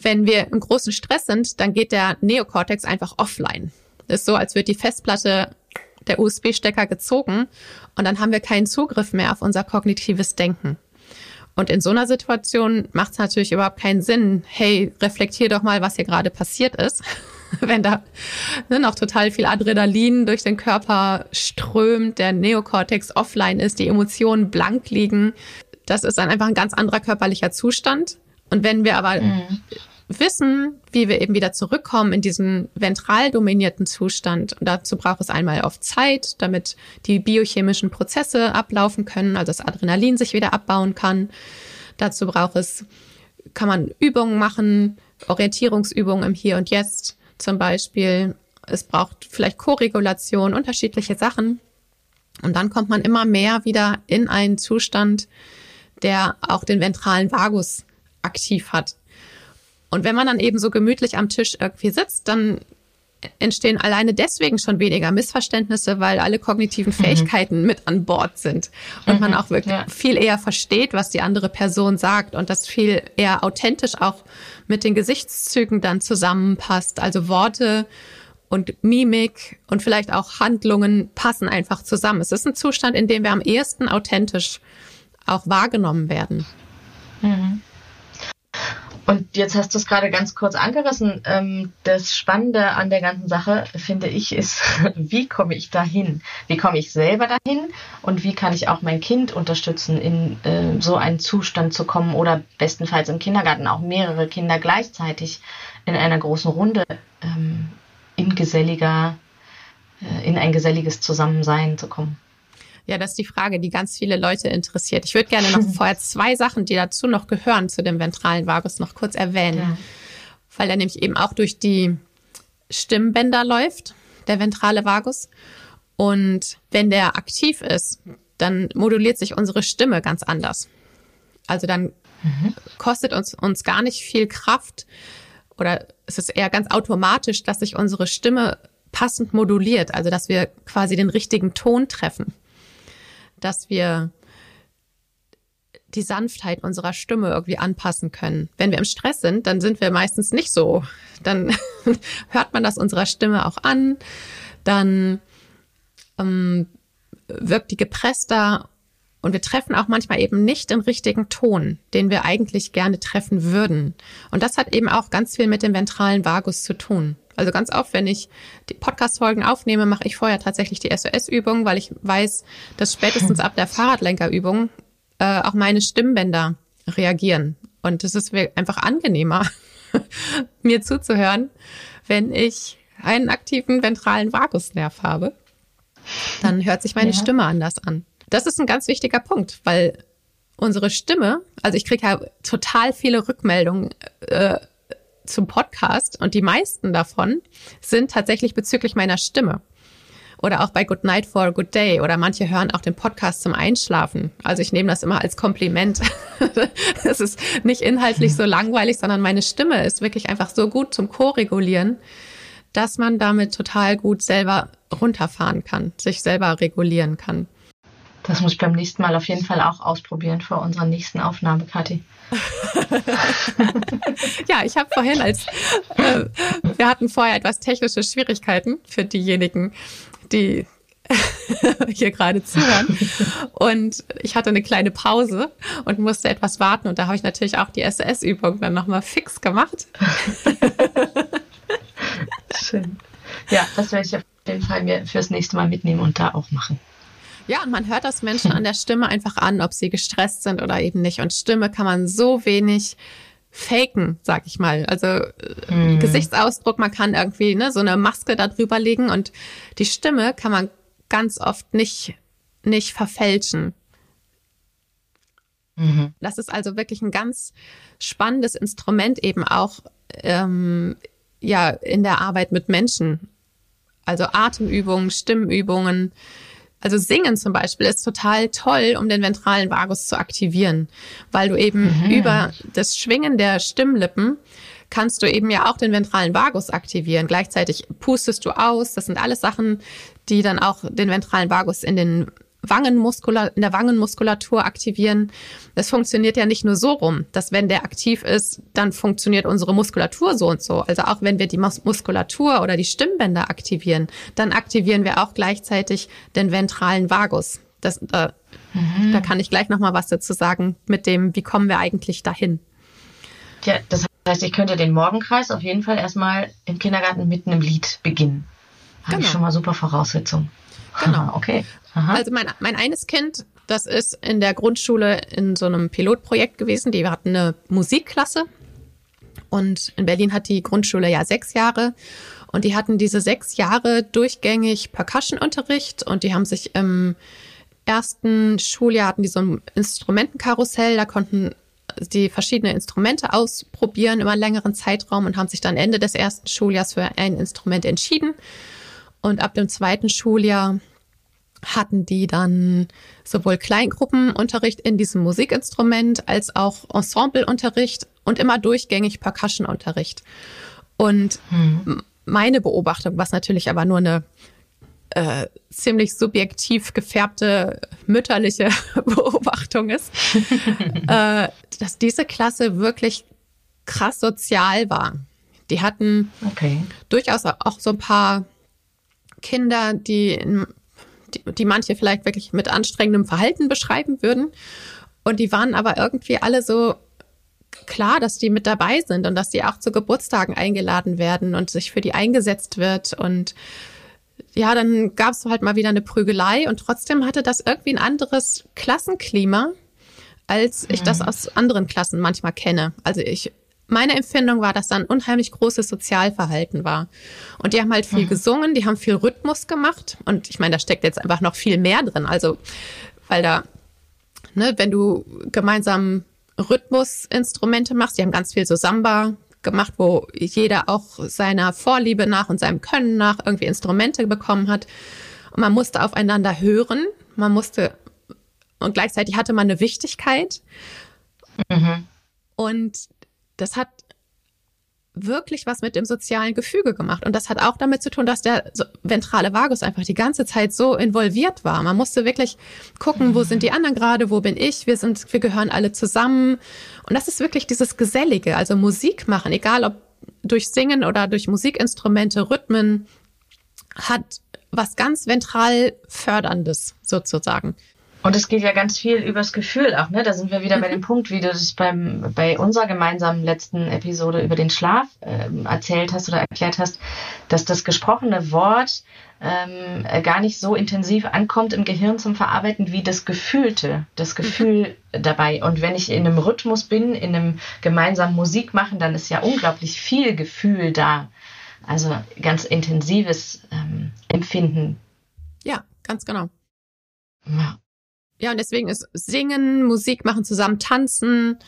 Wenn wir im großen Stress sind, dann geht der Neokortex einfach offline. Ist so, als wird die Festplatte der USB-Stecker gezogen und dann haben wir keinen Zugriff mehr auf unser kognitives Denken. Und in so einer Situation macht es natürlich überhaupt keinen Sinn, hey, reflektier doch mal, was hier gerade passiert ist. Wenn da ne, noch total viel Adrenalin durch den Körper strömt, der Neokortex offline ist, die Emotionen blank liegen. Das ist dann einfach ein ganz anderer körperlicher Zustand. Und wenn wir aber mhm wissen, wie wir eben wieder zurückkommen in diesen ventral dominierten Zustand. Und dazu braucht es einmal auf Zeit, damit die biochemischen Prozesse ablaufen können, also das Adrenalin sich wieder abbauen kann. Dazu braucht es, kann man Übungen machen, Orientierungsübungen im Hier und Jetzt zum Beispiel. Es braucht vielleicht Koregulation, unterschiedliche Sachen. Und dann kommt man immer mehr wieder in einen Zustand, der auch den ventralen Vagus aktiv hat. Und wenn man dann eben so gemütlich am Tisch irgendwie sitzt, dann entstehen alleine deswegen schon weniger Missverständnisse, weil alle kognitiven mhm. Fähigkeiten mhm. mit an Bord sind und mhm. man auch wirklich ja. viel eher versteht, was die andere Person sagt und das viel eher authentisch auch mit den Gesichtszügen dann zusammenpasst. Also Worte und Mimik und vielleicht auch Handlungen passen einfach zusammen. Es ist ein Zustand, in dem wir am ehesten authentisch auch wahrgenommen werden. Mhm. Und jetzt hast du es gerade ganz kurz angerissen. Ähm, das Spannende an der ganzen Sache, finde ich, ist, wie komme ich dahin? Wie komme ich selber dahin? Und wie kann ich auch mein Kind unterstützen, in äh, so einen Zustand zu kommen oder bestenfalls im Kindergarten auch mehrere Kinder gleichzeitig in einer großen Runde ähm, in geselliger, äh, in ein geselliges Zusammensein zu kommen? Ja, das ist die Frage, die ganz viele Leute interessiert. Ich würde gerne noch vorher zwei Sachen, die dazu noch gehören, zu dem ventralen Vagus noch kurz erwähnen. Ja. Weil er nämlich eben auch durch die Stimmbänder läuft, der ventrale Vagus. Und wenn der aktiv ist, dann moduliert sich unsere Stimme ganz anders. Also dann mhm. kostet uns, uns gar nicht viel Kraft oder es ist eher ganz automatisch, dass sich unsere Stimme passend moduliert, also dass wir quasi den richtigen Ton treffen dass wir die Sanftheit unserer Stimme irgendwie anpassen können. Wenn wir im Stress sind, dann sind wir meistens nicht so. Dann hört man das unserer Stimme auch an, dann ähm, wirkt die gepresster und wir treffen auch manchmal eben nicht den richtigen Ton, den wir eigentlich gerne treffen würden. Und das hat eben auch ganz viel mit dem ventralen Vagus zu tun. Also ganz oft, wenn ich die Podcast-Folgen aufnehme, mache ich vorher tatsächlich die SOS-Übung, weil ich weiß, dass spätestens ab der Fahrradlenkerübung äh, auch meine Stimmbänder reagieren. Und es ist einfach angenehmer, mir zuzuhören, wenn ich einen aktiven ventralen Vagusnerv habe. Dann hört sich meine ja. Stimme anders an. Das ist ein ganz wichtiger Punkt, weil unsere Stimme, also ich kriege ja total viele Rückmeldungen äh, zum Podcast und die meisten davon sind tatsächlich bezüglich meiner Stimme. Oder auch bei Good Night for a Good Day. Oder manche hören auch den Podcast zum Einschlafen. Also ich nehme das immer als Kompliment. Es ist nicht inhaltlich so langweilig, sondern meine Stimme ist wirklich einfach so gut zum Co-regulieren, dass man damit total gut selber runterfahren kann, sich selber regulieren kann. Das muss ich beim nächsten Mal auf jeden Fall auch ausprobieren vor unserer nächsten Aufnahme, Kathi. ja, ich habe vorhin als äh, wir hatten vorher etwas technische Schwierigkeiten für diejenigen, die hier gerade zuhören. Und ich hatte eine kleine Pause und musste etwas warten. Und da habe ich natürlich auch die SS-Übung dann nochmal fix gemacht. Schön. Ja, das werde ich auf jeden Fall mir fürs nächste Mal mitnehmen und da auch machen. Ja, und man hört das Menschen an der Stimme einfach an, ob sie gestresst sind oder eben nicht. Und Stimme kann man so wenig faken, sag ich mal. Also mhm. Gesichtsausdruck, man kann irgendwie ne, so eine Maske da drüber legen und die Stimme kann man ganz oft nicht, nicht verfälschen. Mhm. Das ist also wirklich ein ganz spannendes Instrument eben auch ähm, ja in der Arbeit mit Menschen. Also Atemübungen, Stimmübungen, also Singen zum Beispiel ist total toll, um den ventralen Vagus zu aktivieren, weil du eben mhm. über das Schwingen der Stimmlippen kannst du eben ja auch den ventralen Vagus aktivieren. Gleichzeitig pustest du aus. Das sind alles Sachen, die dann auch den ventralen Vagus in den Wangenmuskula in der Wangenmuskulatur aktivieren. Das funktioniert ja nicht nur so rum, dass wenn der aktiv ist, dann funktioniert unsere Muskulatur so und so. Also auch wenn wir die Mus Muskulatur oder die Stimmbänder aktivieren, dann aktivieren wir auch gleichzeitig den ventralen Vagus. Das, äh, mhm. Da kann ich gleich noch mal was dazu sagen mit dem, wie kommen wir eigentlich dahin. Ja, das heißt, ich könnte den Morgenkreis auf jeden Fall erstmal im Kindergarten mit einem Lied beginnen. Habe genau. ich schon mal super Voraussetzungen. Genau. okay. Aha. Also mein, mein eines Kind, das ist in der Grundschule in so einem Pilotprojekt gewesen. Die hatten eine Musikklasse. Und in Berlin hat die Grundschule ja sechs Jahre. Und die hatten diese sechs Jahre durchgängig Percussion-Unterricht und die haben sich im ersten Schuljahr hatten die so ein Instrumentenkarussell, da konnten die verschiedene Instrumente ausprobieren über einen längeren Zeitraum und haben sich dann Ende des ersten Schuljahres für ein Instrument entschieden. Und ab dem zweiten Schuljahr hatten die dann sowohl Kleingruppenunterricht in diesem Musikinstrument als auch Ensembleunterricht und immer durchgängig Percussionunterricht. Und hm. meine Beobachtung, was natürlich aber nur eine äh, ziemlich subjektiv gefärbte mütterliche Beobachtung ist, äh, dass diese Klasse wirklich krass sozial war. Die hatten okay. durchaus auch so ein paar Kinder, die, die, die manche vielleicht wirklich mit anstrengendem Verhalten beschreiben würden. Und die waren aber irgendwie alle so klar, dass die mit dabei sind und dass die auch zu Geburtstagen eingeladen werden und sich für die eingesetzt wird. Und ja, dann gab es halt mal wieder eine Prügelei und trotzdem hatte das irgendwie ein anderes Klassenklima, als ich das mhm. aus anderen Klassen manchmal kenne. Also ich meine Empfindung war, dass da ein unheimlich großes Sozialverhalten war. Und die haben halt viel mhm. gesungen, die haben viel Rhythmus gemacht. Und ich meine, da steckt jetzt einfach noch viel mehr drin. Also, weil da, ne, wenn du gemeinsam Rhythmusinstrumente machst, die haben ganz viel so Samba gemacht, wo jeder auch seiner Vorliebe nach und seinem Können nach irgendwie Instrumente bekommen hat. Und man musste aufeinander hören. Man musste, und gleichzeitig hatte man eine Wichtigkeit. Mhm. Und das hat wirklich was mit dem sozialen Gefüge gemacht. Und das hat auch damit zu tun, dass der ventrale Vagus einfach die ganze Zeit so involviert war. Man musste wirklich gucken, wo sind die anderen gerade, wo bin ich? Wir sind, wir gehören alle zusammen. Und das ist wirklich dieses Gesellige, also Musik machen, egal ob durch Singen oder durch Musikinstrumente, Rhythmen, hat was ganz ventral förderndes sozusagen. Und es geht ja ganz viel übers Gefühl auch, ne? Da sind wir wieder mhm. bei dem Punkt, wie du das beim, bei unserer gemeinsamen letzten Episode über den Schlaf ähm, erzählt hast oder erklärt hast, dass das gesprochene Wort ähm, gar nicht so intensiv ankommt im Gehirn zum Verarbeiten wie das Gefühlte, das mhm. Gefühl mhm. dabei. Und wenn ich in einem Rhythmus bin, in einem gemeinsamen Musik machen, dann ist ja unglaublich viel Gefühl da. Also ganz intensives ähm, Empfinden. Ja, ganz genau. Ja. Ja, und deswegen ist Singen, Musik machen, zusammen tanzen,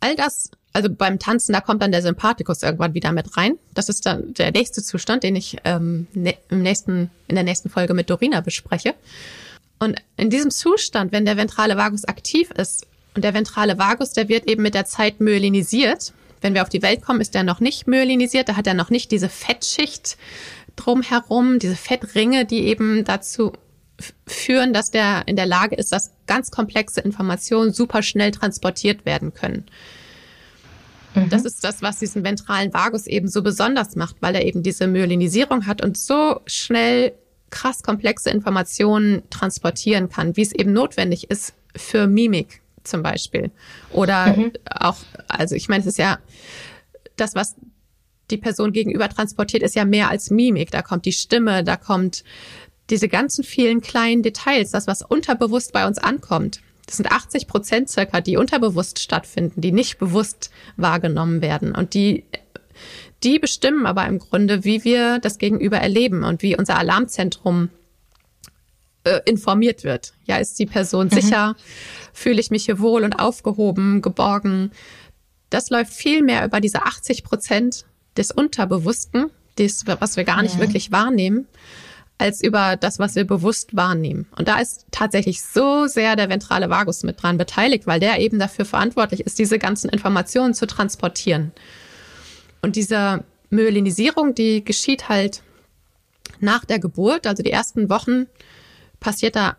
all das, also beim Tanzen, da kommt dann der Sympathikus irgendwann wieder mit rein. Das ist dann der nächste Zustand, den ich ähm, ne, im nächsten, in der nächsten Folge mit Dorina bespreche. Und in diesem Zustand, wenn der ventrale Vagus aktiv ist, und der ventrale Vagus, der wird eben mit der Zeit myelinisiert. Wenn wir auf die Welt kommen, ist der noch nicht myelinisiert, da hat er noch nicht diese Fettschicht drumherum, diese Fettringe, die eben dazu führen, dass der in der Lage ist, dass ganz komplexe Informationen super schnell transportiert werden können. Mhm. Das ist das, was diesen ventralen Vagus eben so besonders macht, weil er eben diese Myelinisierung hat und so schnell krass komplexe Informationen transportieren kann, wie es eben notwendig ist für Mimik zum Beispiel. Oder mhm. auch, also ich meine, es ist ja das, was die Person gegenüber transportiert, ist ja mehr als Mimik. Da kommt die Stimme, da kommt diese ganzen vielen kleinen Details, das, was unterbewusst bei uns ankommt, das sind 80 Prozent circa, die unterbewusst stattfinden, die nicht bewusst wahrgenommen werden. Und die, die bestimmen aber im Grunde, wie wir das Gegenüber erleben und wie unser Alarmzentrum äh, informiert wird. Ja, ist die Person mhm. sicher? Fühle ich mich hier wohl und aufgehoben, geborgen? Das läuft viel mehr über diese 80 Prozent des Unterbewussten, das, was wir gar nicht ja. wirklich wahrnehmen als über das, was wir bewusst wahrnehmen. Und da ist tatsächlich so sehr der ventrale Vagus mit dran beteiligt, weil der eben dafür verantwortlich ist, diese ganzen Informationen zu transportieren. Und diese Myelinisierung, die geschieht halt nach der Geburt, also die ersten Wochen passiert da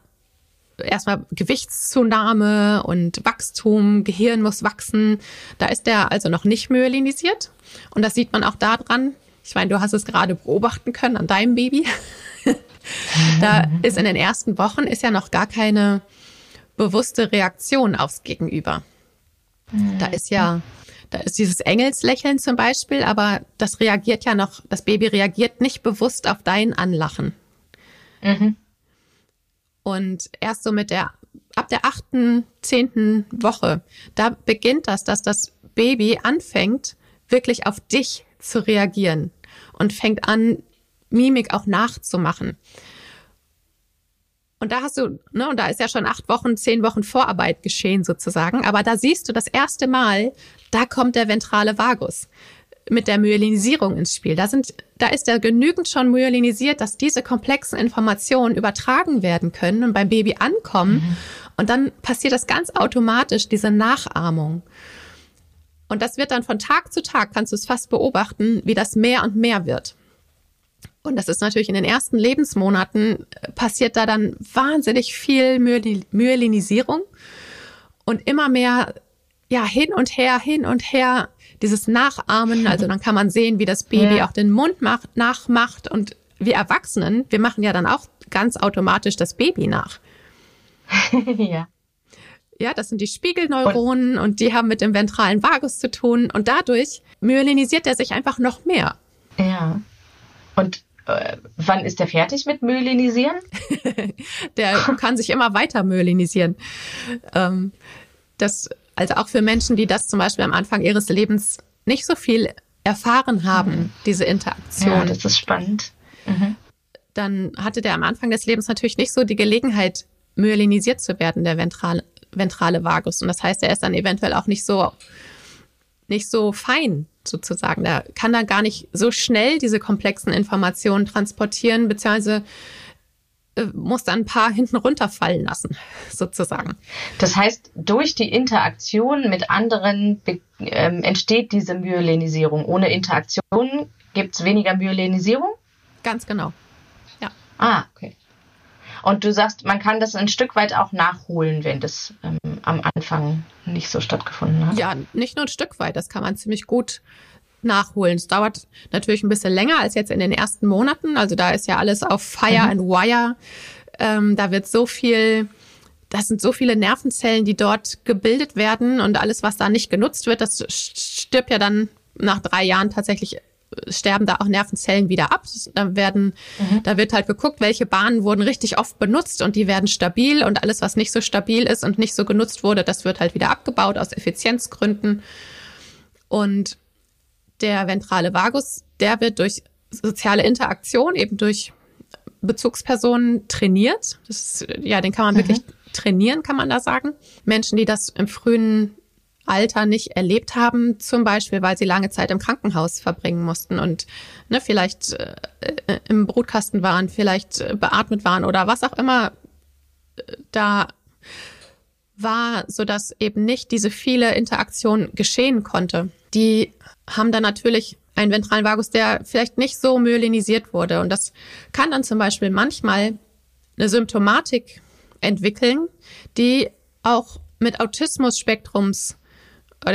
erstmal Gewichtszunahme und Wachstum, Gehirn muss wachsen. Da ist der also noch nicht myelinisiert. Und das sieht man auch daran. Ich meine, du hast es gerade beobachten können an deinem Baby. da ist in den ersten Wochen ist ja noch gar keine bewusste Reaktion aufs Gegenüber. Da ist ja, da ist dieses Engelslächeln zum Beispiel, aber das reagiert ja noch, das Baby reagiert nicht bewusst auf dein Anlachen. Mhm. Und erst so mit der, ab der achten, zehnten Woche, da beginnt das, dass das Baby anfängt, wirklich auf dich zu reagieren und fängt an, Mimik auch nachzumachen. Und da hast du, ne, und da ist ja schon acht Wochen, zehn Wochen Vorarbeit geschehen sozusagen. Aber da siehst du das erste Mal, da kommt der ventrale Vagus mit der Myelinisierung ins Spiel. Da sind, da ist er genügend schon myelinisiert, dass diese komplexen Informationen übertragen werden können und beim Baby ankommen. Mhm. Und dann passiert das ganz automatisch, diese Nachahmung. Und das wird dann von Tag zu Tag, kannst du es fast beobachten, wie das mehr und mehr wird. Und das ist natürlich in den ersten Lebensmonaten äh, passiert da dann wahnsinnig viel Myelinisierung und immer mehr, ja, hin und her, hin und her dieses Nachahmen, also dann kann man sehen, wie das Baby ja. auch den Mund macht, nachmacht und wir Erwachsenen, wir machen ja dann auch ganz automatisch das Baby nach. ja. Ja, das sind die Spiegelneuronen und, und, die haben mit dem ventralen Vagus zu tun und dadurch myelinisiert er sich einfach noch mehr. Ja. Und äh, wann ist der fertig mit Myelinisieren? der kann sich immer weiter myelinisieren. Ähm, das also auch für Menschen, die das zum Beispiel am Anfang ihres Lebens nicht so viel erfahren haben, mhm. diese Interaktion. Ja, das ist spannend. Mhm. Dann hatte der am Anfang des Lebens natürlich nicht so die Gelegenheit, myelinisiert zu werden, der ventrale, ventrale Vagus. Und das heißt, er ist dann eventuell auch nicht so, nicht so fein sozusagen. Der kann dann gar nicht so schnell diese komplexen Informationen transportieren, beziehungsweise äh, muss dann ein paar hinten runterfallen lassen, sozusagen. Das heißt, durch die Interaktion mit anderen ähm, entsteht diese Myelinisierung. Ohne Interaktion gibt es weniger Myelinisierung? Ganz genau. Ja. Ah, okay. Und du sagst, man kann das ein Stück weit auch nachholen, wenn das ähm, am Anfang nicht so stattgefunden hat. Ja, nicht nur ein Stück weit, das kann man ziemlich gut nachholen. Es dauert natürlich ein bisschen länger als jetzt in den ersten Monaten. Also da ist ja alles auf Fire mhm. and Wire. Ähm, da wird so viel, das sind so viele Nervenzellen, die dort gebildet werden und alles, was da nicht genutzt wird, das stirbt ja dann nach drei Jahren tatsächlich sterben da auch Nervenzellen wieder ab. Da werden, mhm. da wird halt geguckt, welche Bahnen wurden richtig oft benutzt und die werden stabil und alles, was nicht so stabil ist und nicht so genutzt wurde, das wird halt wieder abgebaut aus Effizienzgründen. Und der ventrale Vagus, der wird durch soziale Interaktion, eben durch Bezugspersonen trainiert. Das ist, ja, den kann man mhm. wirklich trainieren, kann man da sagen. Menschen, die das im frühen Alter nicht erlebt haben, zum Beispiel, weil sie lange Zeit im Krankenhaus verbringen mussten und ne, vielleicht äh, im Brutkasten waren, vielleicht äh, beatmet waren oder was auch immer äh, da war, so dass eben nicht diese viele Interaktion geschehen konnte. Die haben dann natürlich einen ventralen Vagus, der vielleicht nicht so myelinisiert wurde. Und das kann dann zum Beispiel manchmal eine Symptomatik entwickeln, die auch mit Autismus-Spektrums,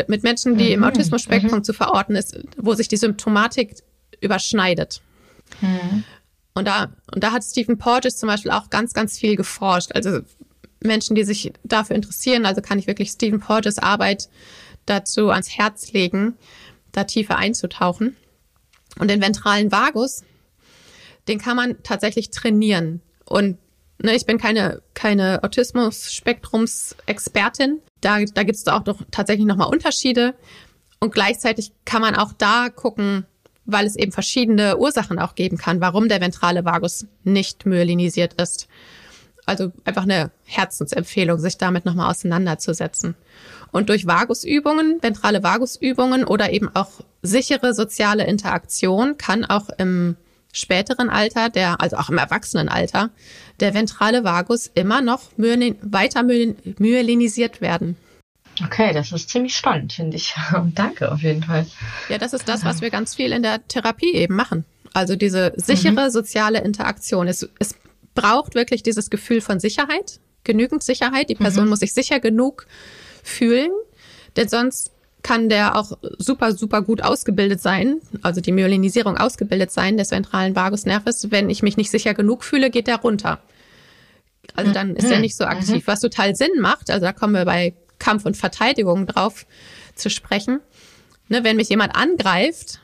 mit Menschen, die mhm. im Autismus-Spektrum mhm. zu verorten ist, wo sich die Symptomatik überschneidet. Mhm. Und da, und da hat Stephen Porges zum Beispiel auch ganz, ganz viel geforscht. Also Menschen, die sich dafür interessieren, also kann ich wirklich Stephen Porges Arbeit dazu ans Herz legen da tiefer einzutauchen. Und den ventralen Vagus, den kann man tatsächlich trainieren. Und ne, ich bin keine, keine Autismus-Spektrums-Expertin. Da, da gibt es auch doch tatsächlich nochmal Unterschiede. Und gleichzeitig kann man auch da gucken, weil es eben verschiedene Ursachen auch geben kann, warum der ventrale Vagus nicht myelinisiert ist. Also einfach eine Herzensempfehlung, sich damit nochmal auseinanderzusetzen. Und durch Vagusübungen, ventrale Vagusübungen oder eben auch sichere soziale Interaktion kann auch im späteren Alter, der, also auch im Erwachsenenalter, der ventrale Vagus immer noch myelin, weiter myelinisiert werden. Okay, das ist ziemlich spannend, finde ich. Danke auf jeden Fall. Ja, das ist das, was wir ganz viel in der Therapie eben machen. Also diese sichere mhm. soziale Interaktion. Es, es braucht wirklich dieses Gefühl von Sicherheit, genügend Sicherheit. Die Person mhm. muss sich sicher genug fühlen, denn sonst kann der auch super, super gut ausgebildet sein, also die Myelinisierung ausgebildet sein des ventralen Vagusnerves. Wenn ich mich nicht sicher genug fühle, geht der runter. Also dann ist er mhm. nicht so aktiv, was total Sinn macht. Also da kommen wir bei Kampf und Verteidigung drauf zu sprechen. Ne, wenn mich jemand angreift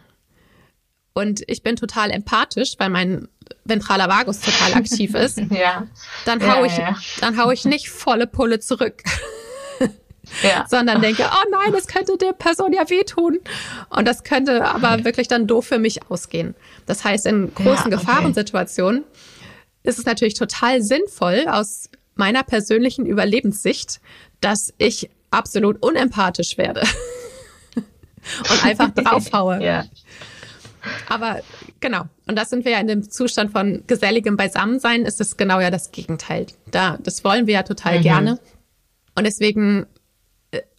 und ich bin total empathisch, weil mein ventraler Vagus total aktiv ist, ja. dann hau ja, ich, ja. dann hau ich nicht volle Pulle zurück. Ja. sondern denke, oh nein, das könnte der Person ja wehtun. Und das könnte aber wirklich dann doof für mich ausgehen. Das heißt, in großen ja, okay. Gefahrensituationen ist es natürlich total sinnvoll aus meiner persönlichen Überlebenssicht, dass ich absolut unempathisch werde und einfach draufhaue. ja. Aber genau, und das sind wir ja in dem Zustand von geselligem Beisammensein, ist es genau ja das Gegenteil. Da, das wollen wir ja total mhm. gerne. Und deswegen,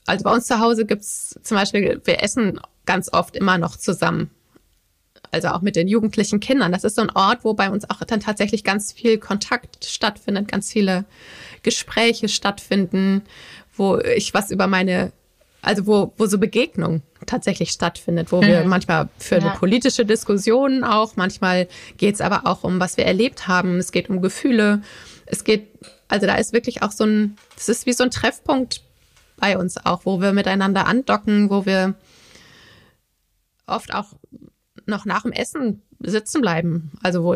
also bei uns zu Hause gibt's zum Beispiel, wir essen ganz oft immer noch zusammen. Also auch mit den jugendlichen Kindern. Das ist so ein Ort, wo bei uns auch dann tatsächlich ganz viel Kontakt stattfindet, ganz viele Gespräche stattfinden, wo ich was über meine, also wo, wo so Begegnung tatsächlich stattfindet, wo wir mhm. manchmal für eine politische Diskussion auch, manchmal geht es aber auch um, was wir erlebt haben. Es geht um Gefühle. Es geht, also da ist wirklich auch so ein, es ist wie so ein Treffpunkt bei uns auch, wo wir miteinander andocken, wo wir oft auch noch nach dem Essen sitzen bleiben, also wo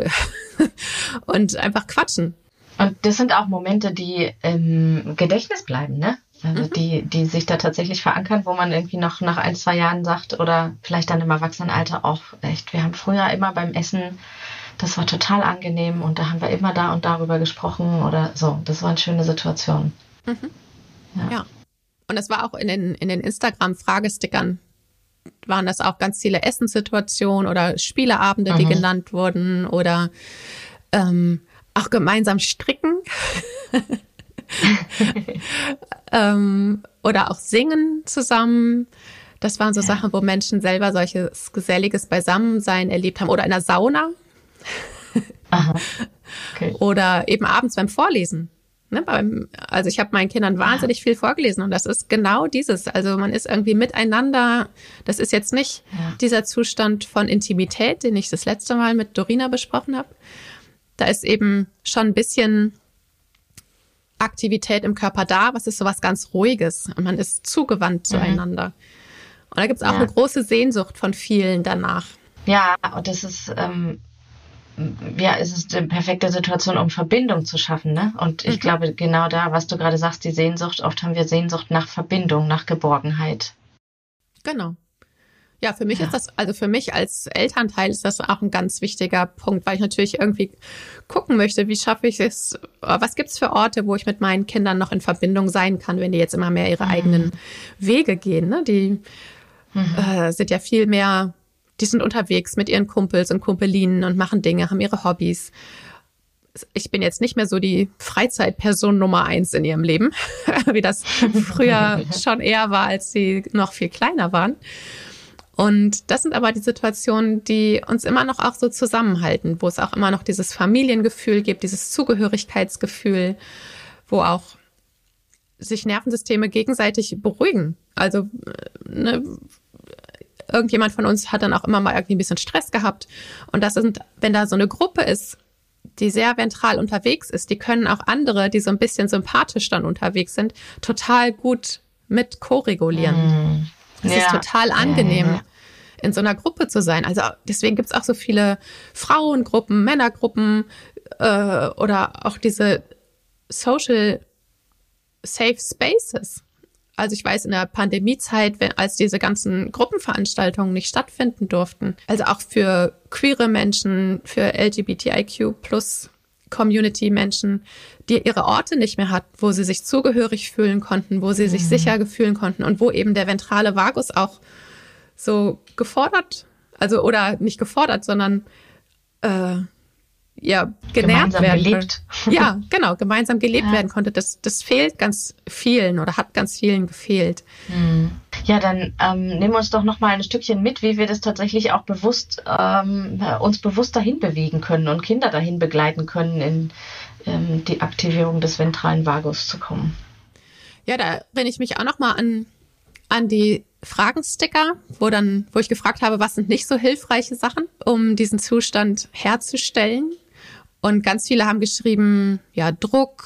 und einfach quatschen. Und das sind auch Momente, die im Gedächtnis bleiben, ne? Also mhm. die, die sich da tatsächlich verankern, wo man irgendwie noch nach ein, zwei Jahren sagt oder vielleicht dann im Erwachsenenalter auch echt, wir haben früher immer beim Essen, das war total angenehm und da haben wir immer da und darüber gesprochen oder so. Das war eine schöne Situation. Mhm. Ja. ja. Und das war auch in den, in den Instagram-Fragestickern waren das auch ganz viele Essenssituationen oder Spieleabende, mhm. die genannt wurden oder ähm, auch gemeinsam stricken. ähm, oder auch singen zusammen. Das waren so ja. Sachen, wo Menschen selber solches geselliges Beisammensein erlebt haben. Oder in der Sauna. Aha. Okay. Oder eben abends beim Vorlesen. Ne, beim, also ich habe meinen Kindern wahnsinnig ja. viel vorgelesen und das ist genau dieses. Also man ist irgendwie miteinander. Das ist jetzt nicht ja. dieser Zustand von Intimität, den ich das letzte Mal mit Dorina besprochen habe. Da ist eben schon ein bisschen Aktivität im Körper da, was ist sowas ganz Ruhiges und man ist zugewandt mhm. zueinander. Und da gibt es auch ja. eine große Sehnsucht von vielen danach. Ja, und das ist, ähm, ja, es ist eine perfekte Situation, um Verbindung zu schaffen, ne? Und ich mhm. glaube, genau da, was du gerade sagst, die Sehnsucht, oft haben wir Sehnsucht nach Verbindung, nach Geborgenheit. Genau. Ja, für mich ja. ist das, also für mich als Elternteil ist das auch ein ganz wichtiger Punkt, weil ich natürlich irgendwie gucken möchte, wie schaffe ich es, was gibt's für Orte, wo ich mit meinen Kindern noch in Verbindung sein kann, wenn die jetzt immer mehr ihre mhm. eigenen Wege gehen. Ne? Die mhm. äh, sind ja viel mehr, die sind unterwegs mit ihren Kumpels und Kumpelinen und machen Dinge, haben ihre Hobbys. Ich bin jetzt nicht mehr so die Freizeitperson Nummer eins in ihrem Leben, wie das früher schon eher war, als sie noch viel kleiner waren. Und das sind aber die Situationen, die uns immer noch auch so zusammenhalten, wo es auch immer noch dieses Familiengefühl gibt, dieses Zugehörigkeitsgefühl, wo auch sich Nervensysteme gegenseitig beruhigen. Also ne, irgendjemand von uns hat dann auch immer mal irgendwie ein bisschen Stress gehabt. Und das sind, wenn da so eine Gruppe ist, die sehr ventral unterwegs ist, die können auch andere, die so ein bisschen sympathisch dann unterwegs sind, total gut mit koregulieren. Mm. Es ja. ist total angenehm, ja, ja in so einer Gruppe zu sein. Also deswegen gibt es auch so viele Frauengruppen, Männergruppen äh, oder auch diese Social Safe Spaces. Also ich weiß in der Pandemiezeit, wenn, als diese ganzen Gruppenveranstaltungen nicht stattfinden durften, also auch für queere Menschen, für LGBTIQ plus Community Menschen, die ihre Orte nicht mehr hatten, wo sie sich zugehörig fühlen konnten, wo sie sich mhm. sicher fühlen konnten und wo eben der ventrale Vagus auch so gefordert, also oder nicht gefordert, sondern äh, ja, genährt gemeinsam werden gelebt. Ja, genau, gemeinsam gelebt Ja. werden konnte. Das, das fehlt ganz vielen oder hat ganz vielen gefehlt. Hm. Ja, dann ähm, nehmen wir uns doch noch mal ein Stückchen mit, wie wir das tatsächlich auch bewusst ähm, uns bewusst dahin bewegen können und Kinder dahin begleiten können, in ähm, die Aktivierung des ventralen Vagus zu kommen. Ja, da erinnere ich mich auch noch mal an, an die Fragensticker, wo dann, wo ich gefragt habe, was sind nicht so hilfreiche Sachen, um diesen Zustand herzustellen. Und ganz viele haben geschrieben, ja, Druck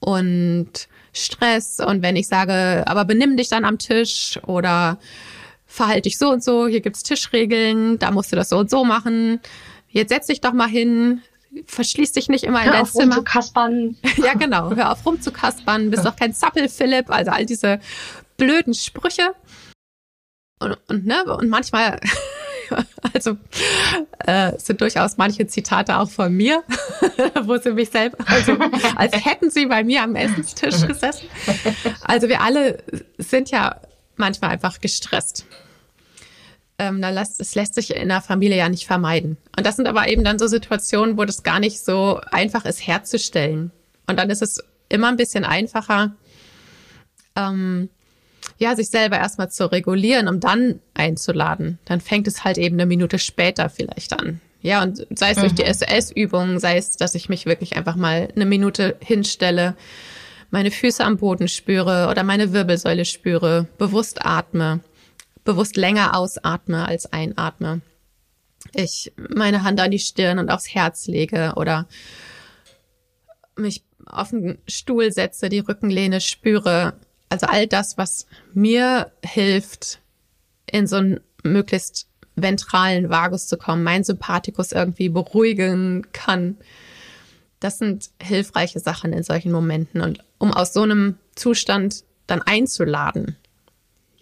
und Stress. Und wenn ich sage, aber benimm dich dann am Tisch oder verhalte dich so und so, hier gibt's Tischregeln, da musst du das so und so machen. Jetzt setz dich doch mal hin, verschließ dich nicht immer in Hör dein auf Zimmer. rumzukaspern. Ja, genau. Hör auf rumzukaspern, bist doch kein Zappel, Philipp. Also all diese blöden Sprüche. Und, und, ne, und manchmal, also äh, sind durchaus manche Zitate auch von mir, wo sie mich selbst, also als hätten sie bei mir am Essenstisch gesessen. Also wir alle sind ja manchmal einfach gestresst. Ähm, da lässt, es lässt sich in der Familie ja nicht vermeiden. Und das sind aber eben dann so Situationen, wo das gar nicht so einfach ist herzustellen. Und dann ist es immer ein bisschen einfacher, ähm, ja, sich selber erstmal zu regulieren, um dann einzuladen. Dann fängt es halt eben eine Minute später vielleicht an. Ja, und sei es durch die SOS-Übungen, sei es, dass ich mich wirklich einfach mal eine Minute hinstelle, meine Füße am Boden spüre oder meine Wirbelsäule spüre, bewusst atme, bewusst länger ausatme als einatme. Ich meine Hand an die Stirn und aufs Herz lege oder mich auf den Stuhl setze, die Rückenlehne spüre. Also all das, was mir hilft, in so einen möglichst ventralen Vagus zu kommen, mein Sympathikus irgendwie beruhigen kann. Das sind hilfreiche Sachen in solchen Momenten. Und um aus so einem Zustand dann einzuladen,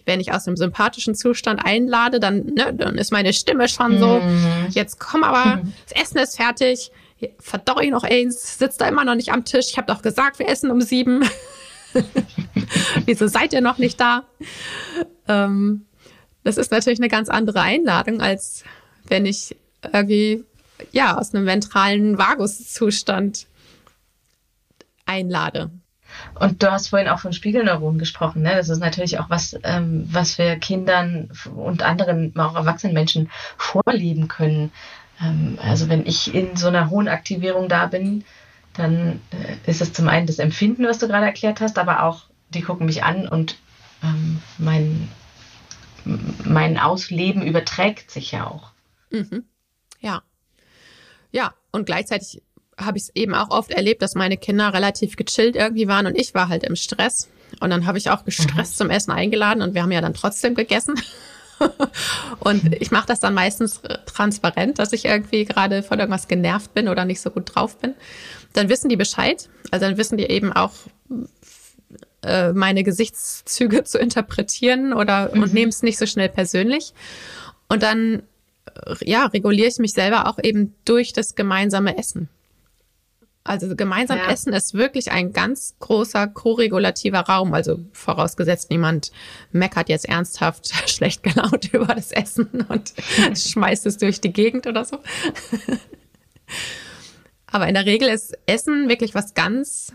wenn ich aus einem sympathischen Zustand einlade, dann, ne, dann ist meine Stimme schon so, jetzt komm aber, das Essen ist fertig, verdau ich noch eins, sitzt da immer noch nicht am Tisch, ich habe doch gesagt, wir essen um sieben. Wieso seid ihr noch nicht da? Ähm, das ist natürlich eine ganz andere Einladung, als wenn ich irgendwie, ja, aus einem ventralen Vaguszustand einlade. Und du hast vorhin auch von Spiegelneuronen gesprochen. Ne? Das ist natürlich auch was, ähm, was wir Kindern und anderen, auch erwachsenen Menschen vorleben können. Ähm, also wenn ich in so einer hohen Aktivierung da bin, dann äh, ist es zum einen das Empfinden, was du gerade erklärt hast, aber auch die gucken mich an und ähm, mein, mein Ausleben überträgt sich ja auch. Mhm. Ja. Ja, und gleichzeitig habe ich es eben auch oft erlebt, dass meine Kinder relativ gechillt irgendwie waren und ich war halt im Stress. Und dann habe ich auch gestresst mhm. zum Essen eingeladen und wir haben ja dann trotzdem gegessen. und ich mache das dann meistens transparent, dass ich irgendwie gerade von irgendwas genervt bin oder nicht so gut drauf bin. Dann wissen die Bescheid. Also dann wissen die eben auch äh, meine Gesichtszüge zu interpretieren oder mhm. und nehmen es nicht so schnell persönlich. Und dann ja, reguliere ich mich selber auch eben durch das gemeinsame Essen. Also gemeinsam ja. essen ist wirklich ein ganz großer koregulativer Raum. Also vorausgesetzt, niemand meckert jetzt ernsthaft schlecht gelaunt über das Essen und schmeißt es durch die Gegend oder so. Aber in der Regel ist Essen wirklich was ganz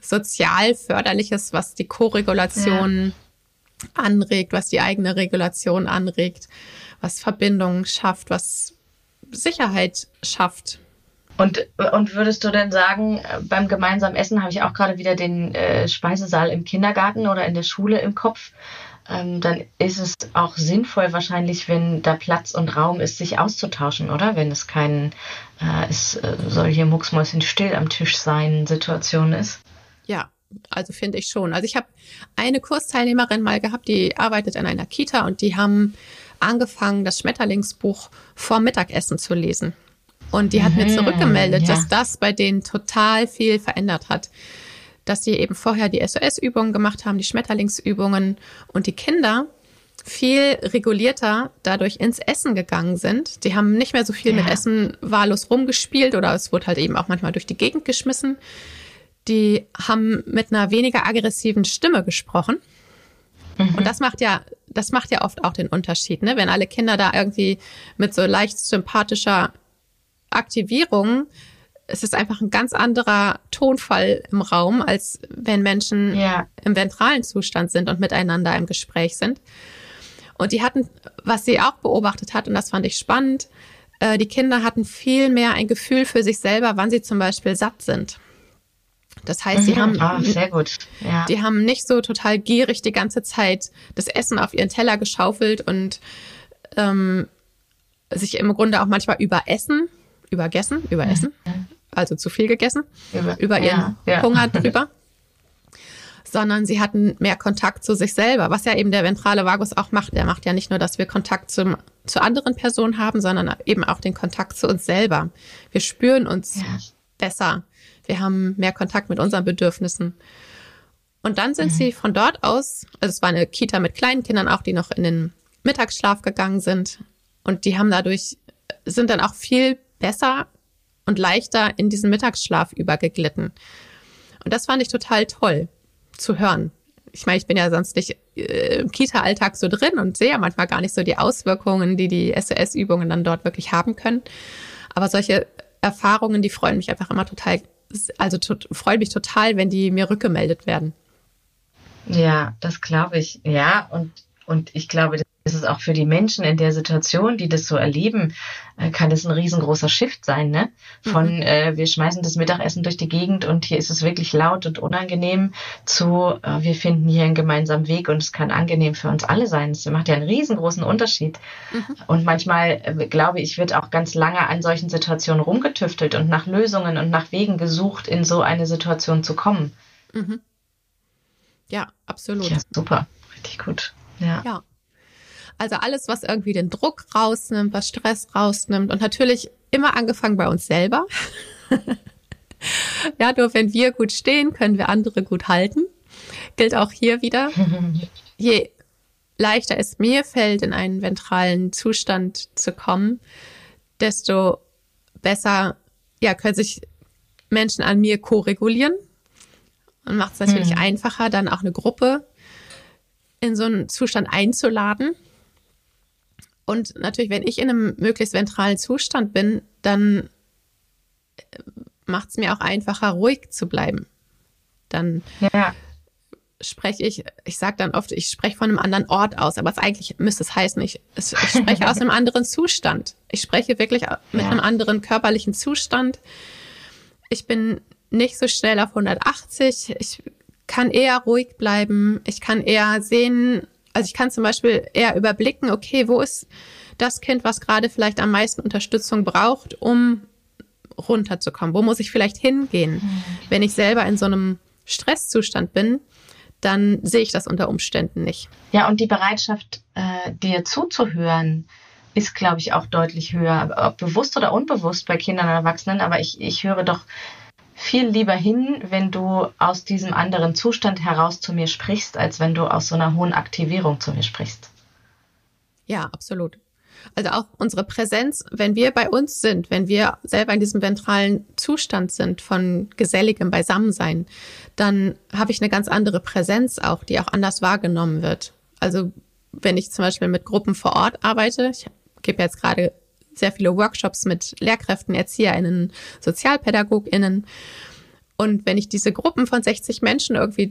sozial förderliches, was die Koregulation ja. anregt, was die eigene Regulation anregt, was Verbindungen schafft, was Sicherheit schafft. Und, und würdest du denn sagen, beim gemeinsamen Essen habe ich auch gerade wieder den äh, Speisesaal im Kindergarten oder in der Schule im Kopf, ähm, dann ist es auch sinnvoll wahrscheinlich, wenn da Platz und Raum ist, sich auszutauschen, oder? Wenn es kein, äh, es äh, soll hier mucksmäuschen still am Tisch sein Situation ist. Ja, also finde ich schon. Also ich habe eine Kursteilnehmerin mal gehabt, die arbeitet in einer Kita und die haben angefangen, das Schmetterlingsbuch vor Mittagessen zu lesen. Und die hat mhm, mir zurückgemeldet, ja. dass das bei denen total viel verändert hat. Dass sie eben vorher die SOS-Übungen gemacht haben, die Schmetterlingsübungen und die Kinder viel regulierter dadurch ins Essen gegangen sind. Die haben nicht mehr so viel ja. mit Essen wahllos rumgespielt oder es wurde halt eben auch manchmal durch die Gegend geschmissen. Die haben mit einer weniger aggressiven Stimme gesprochen. Mhm. Und das macht ja, das macht ja oft auch den Unterschied, ne? Wenn alle Kinder da irgendwie mit so leicht sympathischer Aktivierung, es ist einfach ein ganz anderer Tonfall im Raum, als wenn Menschen ja. im ventralen Zustand sind und miteinander im Gespräch sind. Und die hatten, was sie auch beobachtet hat, und das fand ich spannend, äh, die Kinder hatten viel mehr ein Gefühl für sich selber, wann sie zum Beispiel satt sind. Das heißt, sie mhm. haben, oh, sehr gut. Ja. die haben nicht so total gierig die ganze Zeit das Essen auf ihren Teller geschaufelt und ähm, sich im Grunde auch manchmal überessen, übergessen, überessen, also zu viel gegessen, über, über ihren ja, ja. Hunger drüber. sondern sie hatten mehr Kontakt zu sich selber, was ja eben der ventrale Vagus auch macht. Der macht ja nicht nur, dass wir Kontakt zum, zu anderen Personen haben, sondern eben auch den Kontakt zu uns selber. Wir spüren uns ja. besser. Wir haben mehr Kontakt mit unseren Bedürfnissen. Und dann sind mhm. sie von dort aus, also es war eine Kita mit kleinen Kindern auch, die noch in den Mittagsschlaf gegangen sind. Und die haben dadurch, sind dann auch viel besser und leichter in diesen Mittagsschlaf übergeglitten. Und das fand ich total toll zu hören. Ich meine, ich bin ja sonst nicht äh, im Kita-Alltag so drin und sehe ja manchmal gar nicht so die Auswirkungen, die die SOS-Übungen dann dort wirklich haben können. Aber solche Erfahrungen, die freuen mich einfach immer total, also freuen mich total, wenn die mir rückgemeldet werden. Ja, das glaube ich. Ja, und, und ich glaube, ist es auch für die Menschen in der Situation, die das so erleben, äh, kann es ein riesengroßer Shift sein, ne? Von mhm. äh, wir schmeißen das Mittagessen durch die Gegend und hier ist es wirklich laut und unangenehm zu äh, wir finden hier einen gemeinsamen Weg und es kann angenehm für uns alle sein. Das macht ja einen riesengroßen Unterschied. Mhm. Und manchmal, äh, glaube ich, wird auch ganz lange an solchen Situationen rumgetüftelt und nach Lösungen und nach Wegen gesucht, in so eine Situation zu kommen. Mhm. Ja, absolut. Ja, super. Richtig gut. Ja. ja. Also alles, was irgendwie den Druck rausnimmt, was Stress rausnimmt und natürlich immer angefangen bei uns selber. ja, nur wenn wir gut stehen, können wir andere gut halten. Gilt auch hier wieder. Je leichter es mir fällt, in einen ventralen Zustand zu kommen, desto besser ja, können sich Menschen an mir ko-regulieren und macht es natürlich mhm. einfacher, dann auch eine Gruppe in so einen Zustand einzuladen. Und natürlich, wenn ich in einem möglichst ventralen Zustand bin, dann äh, macht es mir auch einfacher, ruhig zu bleiben. Dann ja. spreche ich, ich sage dann oft, ich spreche von einem anderen Ort aus, aber es eigentlich müsste es heißen, ich, ich spreche aus einem anderen Zustand. Ich spreche wirklich mit ja. einem anderen körperlichen Zustand. Ich bin nicht so schnell auf 180. Ich kann eher ruhig bleiben. Ich kann eher sehen, also ich kann zum Beispiel eher überblicken, okay, wo ist das Kind, was gerade vielleicht am meisten Unterstützung braucht, um runterzukommen? Wo muss ich vielleicht hingehen? Mhm. Wenn ich selber in so einem Stresszustand bin, dann sehe ich das unter Umständen nicht. Ja, und die Bereitschaft, äh, dir zuzuhören, ist, glaube ich, auch deutlich höher, ob bewusst oder unbewusst bei Kindern und Erwachsenen. Aber ich, ich höre doch viel lieber hin, wenn du aus diesem anderen Zustand heraus zu mir sprichst, als wenn du aus so einer hohen Aktivierung zu mir sprichst. Ja, absolut. Also auch unsere Präsenz, wenn wir bei uns sind, wenn wir selber in diesem ventralen Zustand sind von geselligem Beisammensein, dann habe ich eine ganz andere Präsenz auch, die auch anders wahrgenommen wird. Also wenn ich zum Beispiel mit Gruppen vor Ort arbeite, ich gebe jetzt gerade sehr viele Workshops mit Lehrkräften, ErzieherInnen, SozialpädagogInnen. Und wenn ich diese Gruppen von 60 Menschen irgendwie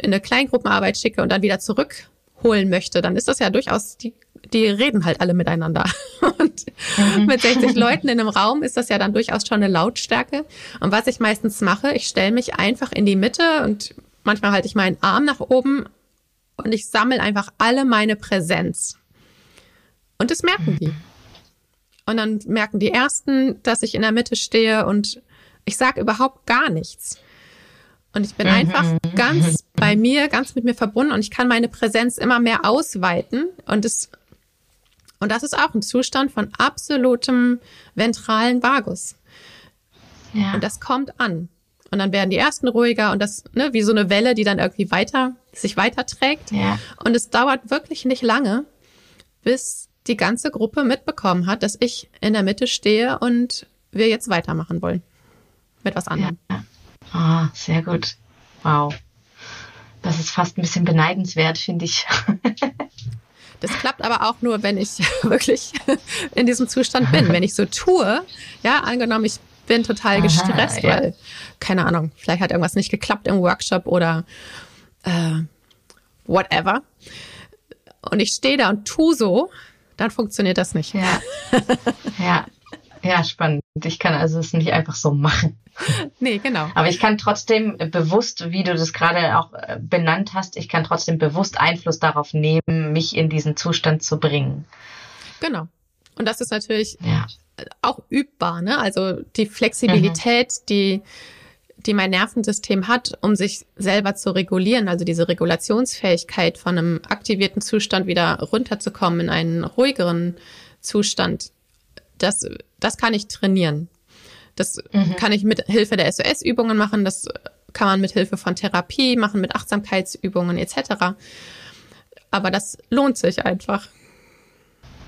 in eine Kleingruppenarbeit schicke und dann wieder zurückholen möchte, dann ist das ja durchaus, die, die reden halt alle miteinander. Und mhm. mit 60 Leuten in einem Raum ist das ja dann durchaus schon eine Lautstärke. Und was ich meistens mache, ich stelle mich einfach in die Mitte und manchmal halte ich meinen Arm nach oben und ich sammle einfach alle meine Präsenz. Und das merken die. Und dann merken die Ersten, dass ich in der Mitte stehe und ich sage überhaupt gar nichts. Und ich bin mhm. einfach ganz bei mir, ganz mit mir verbunden und ich kann meine Präsenz immer mehr ausweiten. Und das, und das ist auch ein Zustand von absolutem ventralen Vagus. Ja. Und das kommt an. Und dann werden die ersten ruhiger und das, ne, wie so eine Welle, die dann irgendwie weiter, sich weiterträgt. Ja. Und es dauert wirklich nicht lange, bis die ganze Gruppe mitbekommen hat, dass ich in der Mitte stehe und wir jetzt weitermachen wollen. Mit was anderem. Ja. Oh, sehr gut. Wow. Das ist fast ein bisschen beneidenswert, finde ich. Das klappt aber auch nur, wenn ich wirklich in diesem Zustand bin. Wenn ich so tue, ja, angenommen, ich bin total gestresst, Aha, ja. weil, keine Ahnung, vielleicht hat irgendwas nicht geklappt im Workshop oder äh, whatever. Und ich stehe da und tu so, dann funktioniert das nicht. Ja. ja. Ja, spannend. Ich kann also es nicht einfach so machen. Nee, genau. Aber ich kann trotzdem bewusst, wie du das gerade auch äh, benannt hast, ich kann trotzdem bewusst Einfluss darauf nehmen, mich in diesen Zustand zu bringen. Genau. Und das ist natürlich ja. auch übbar, ne? Also die Flexibilität, mhm. die die mein Nervensystem hat, um sich selber zu regulieren, also diese Regulationsfähigkeit von einem aktivierten Zustand wieder runterzukommen in einen ruhigeren Zustand, das, das kann ich trainieren. Das mhm. kann ich mit Hilfe der SOS-Übungen machen, das kann man mit Hilfe von Therapie machen, mit Achtsamkeitsübungen etc. Aber das lohnt sich einfach.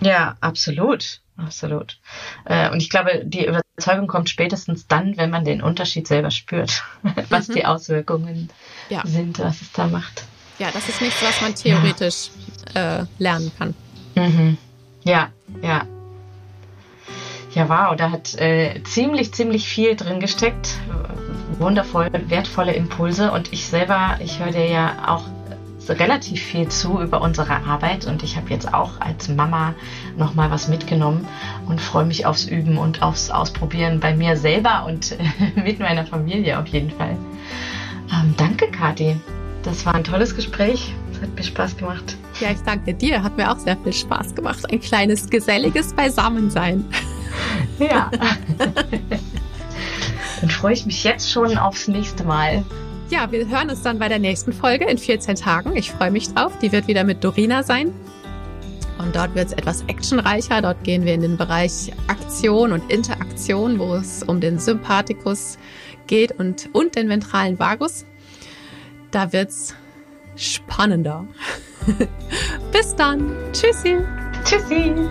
Ja, absolut. Absolut. Äh, und ich glaube, die Überzeugung kommt spätestens dann, wenn man den Unterschied selber spürt, was mhm. die Auswirkungen ja. sind, was es da macht. Ja, das ist nichts, was man theoretisch ja. äh, lernen kann. Mhm. Ja, ja. Ja, wow, da hat äh, ziemlich, ziemlich viel drin gesteckt. Wundervoll, wertvolle Impulse. Und ich selber, ich höre dir ja auch relativ viel zu über unsere Arbeit und ich habe jetzt auch als Mama nochmal was mitgenommen und freue mich aufs Üben und aufs Ausprobieren bei mir selber und mit meiner Familie auf jeden Fall. Ähm, danke, Kathi. Das war ein tolles Gespräch. Es hat mir Spaß gemacht. Ja, ich danke dir. Hat mir auch sehr viel Spaß gemacht. Ein kleines geselliges Beisammensein. Ja. Dann freue ich mich jetzt schon aufs nächste Mal. Ja, wir hören uns dann bei der nächsten Folge in 14 Tagen. Ich freue mich drauf. Die wird wieder mit Dorina sein. Und dort wird es etwas actionreicher. Dort gehen wir in den Bereich Aktion und Interaktion, wo es um den Sympathikus geht und, und den ventralen Vagus. Da wird es spannender. Bis dann. Tschüssi. Tschüssi.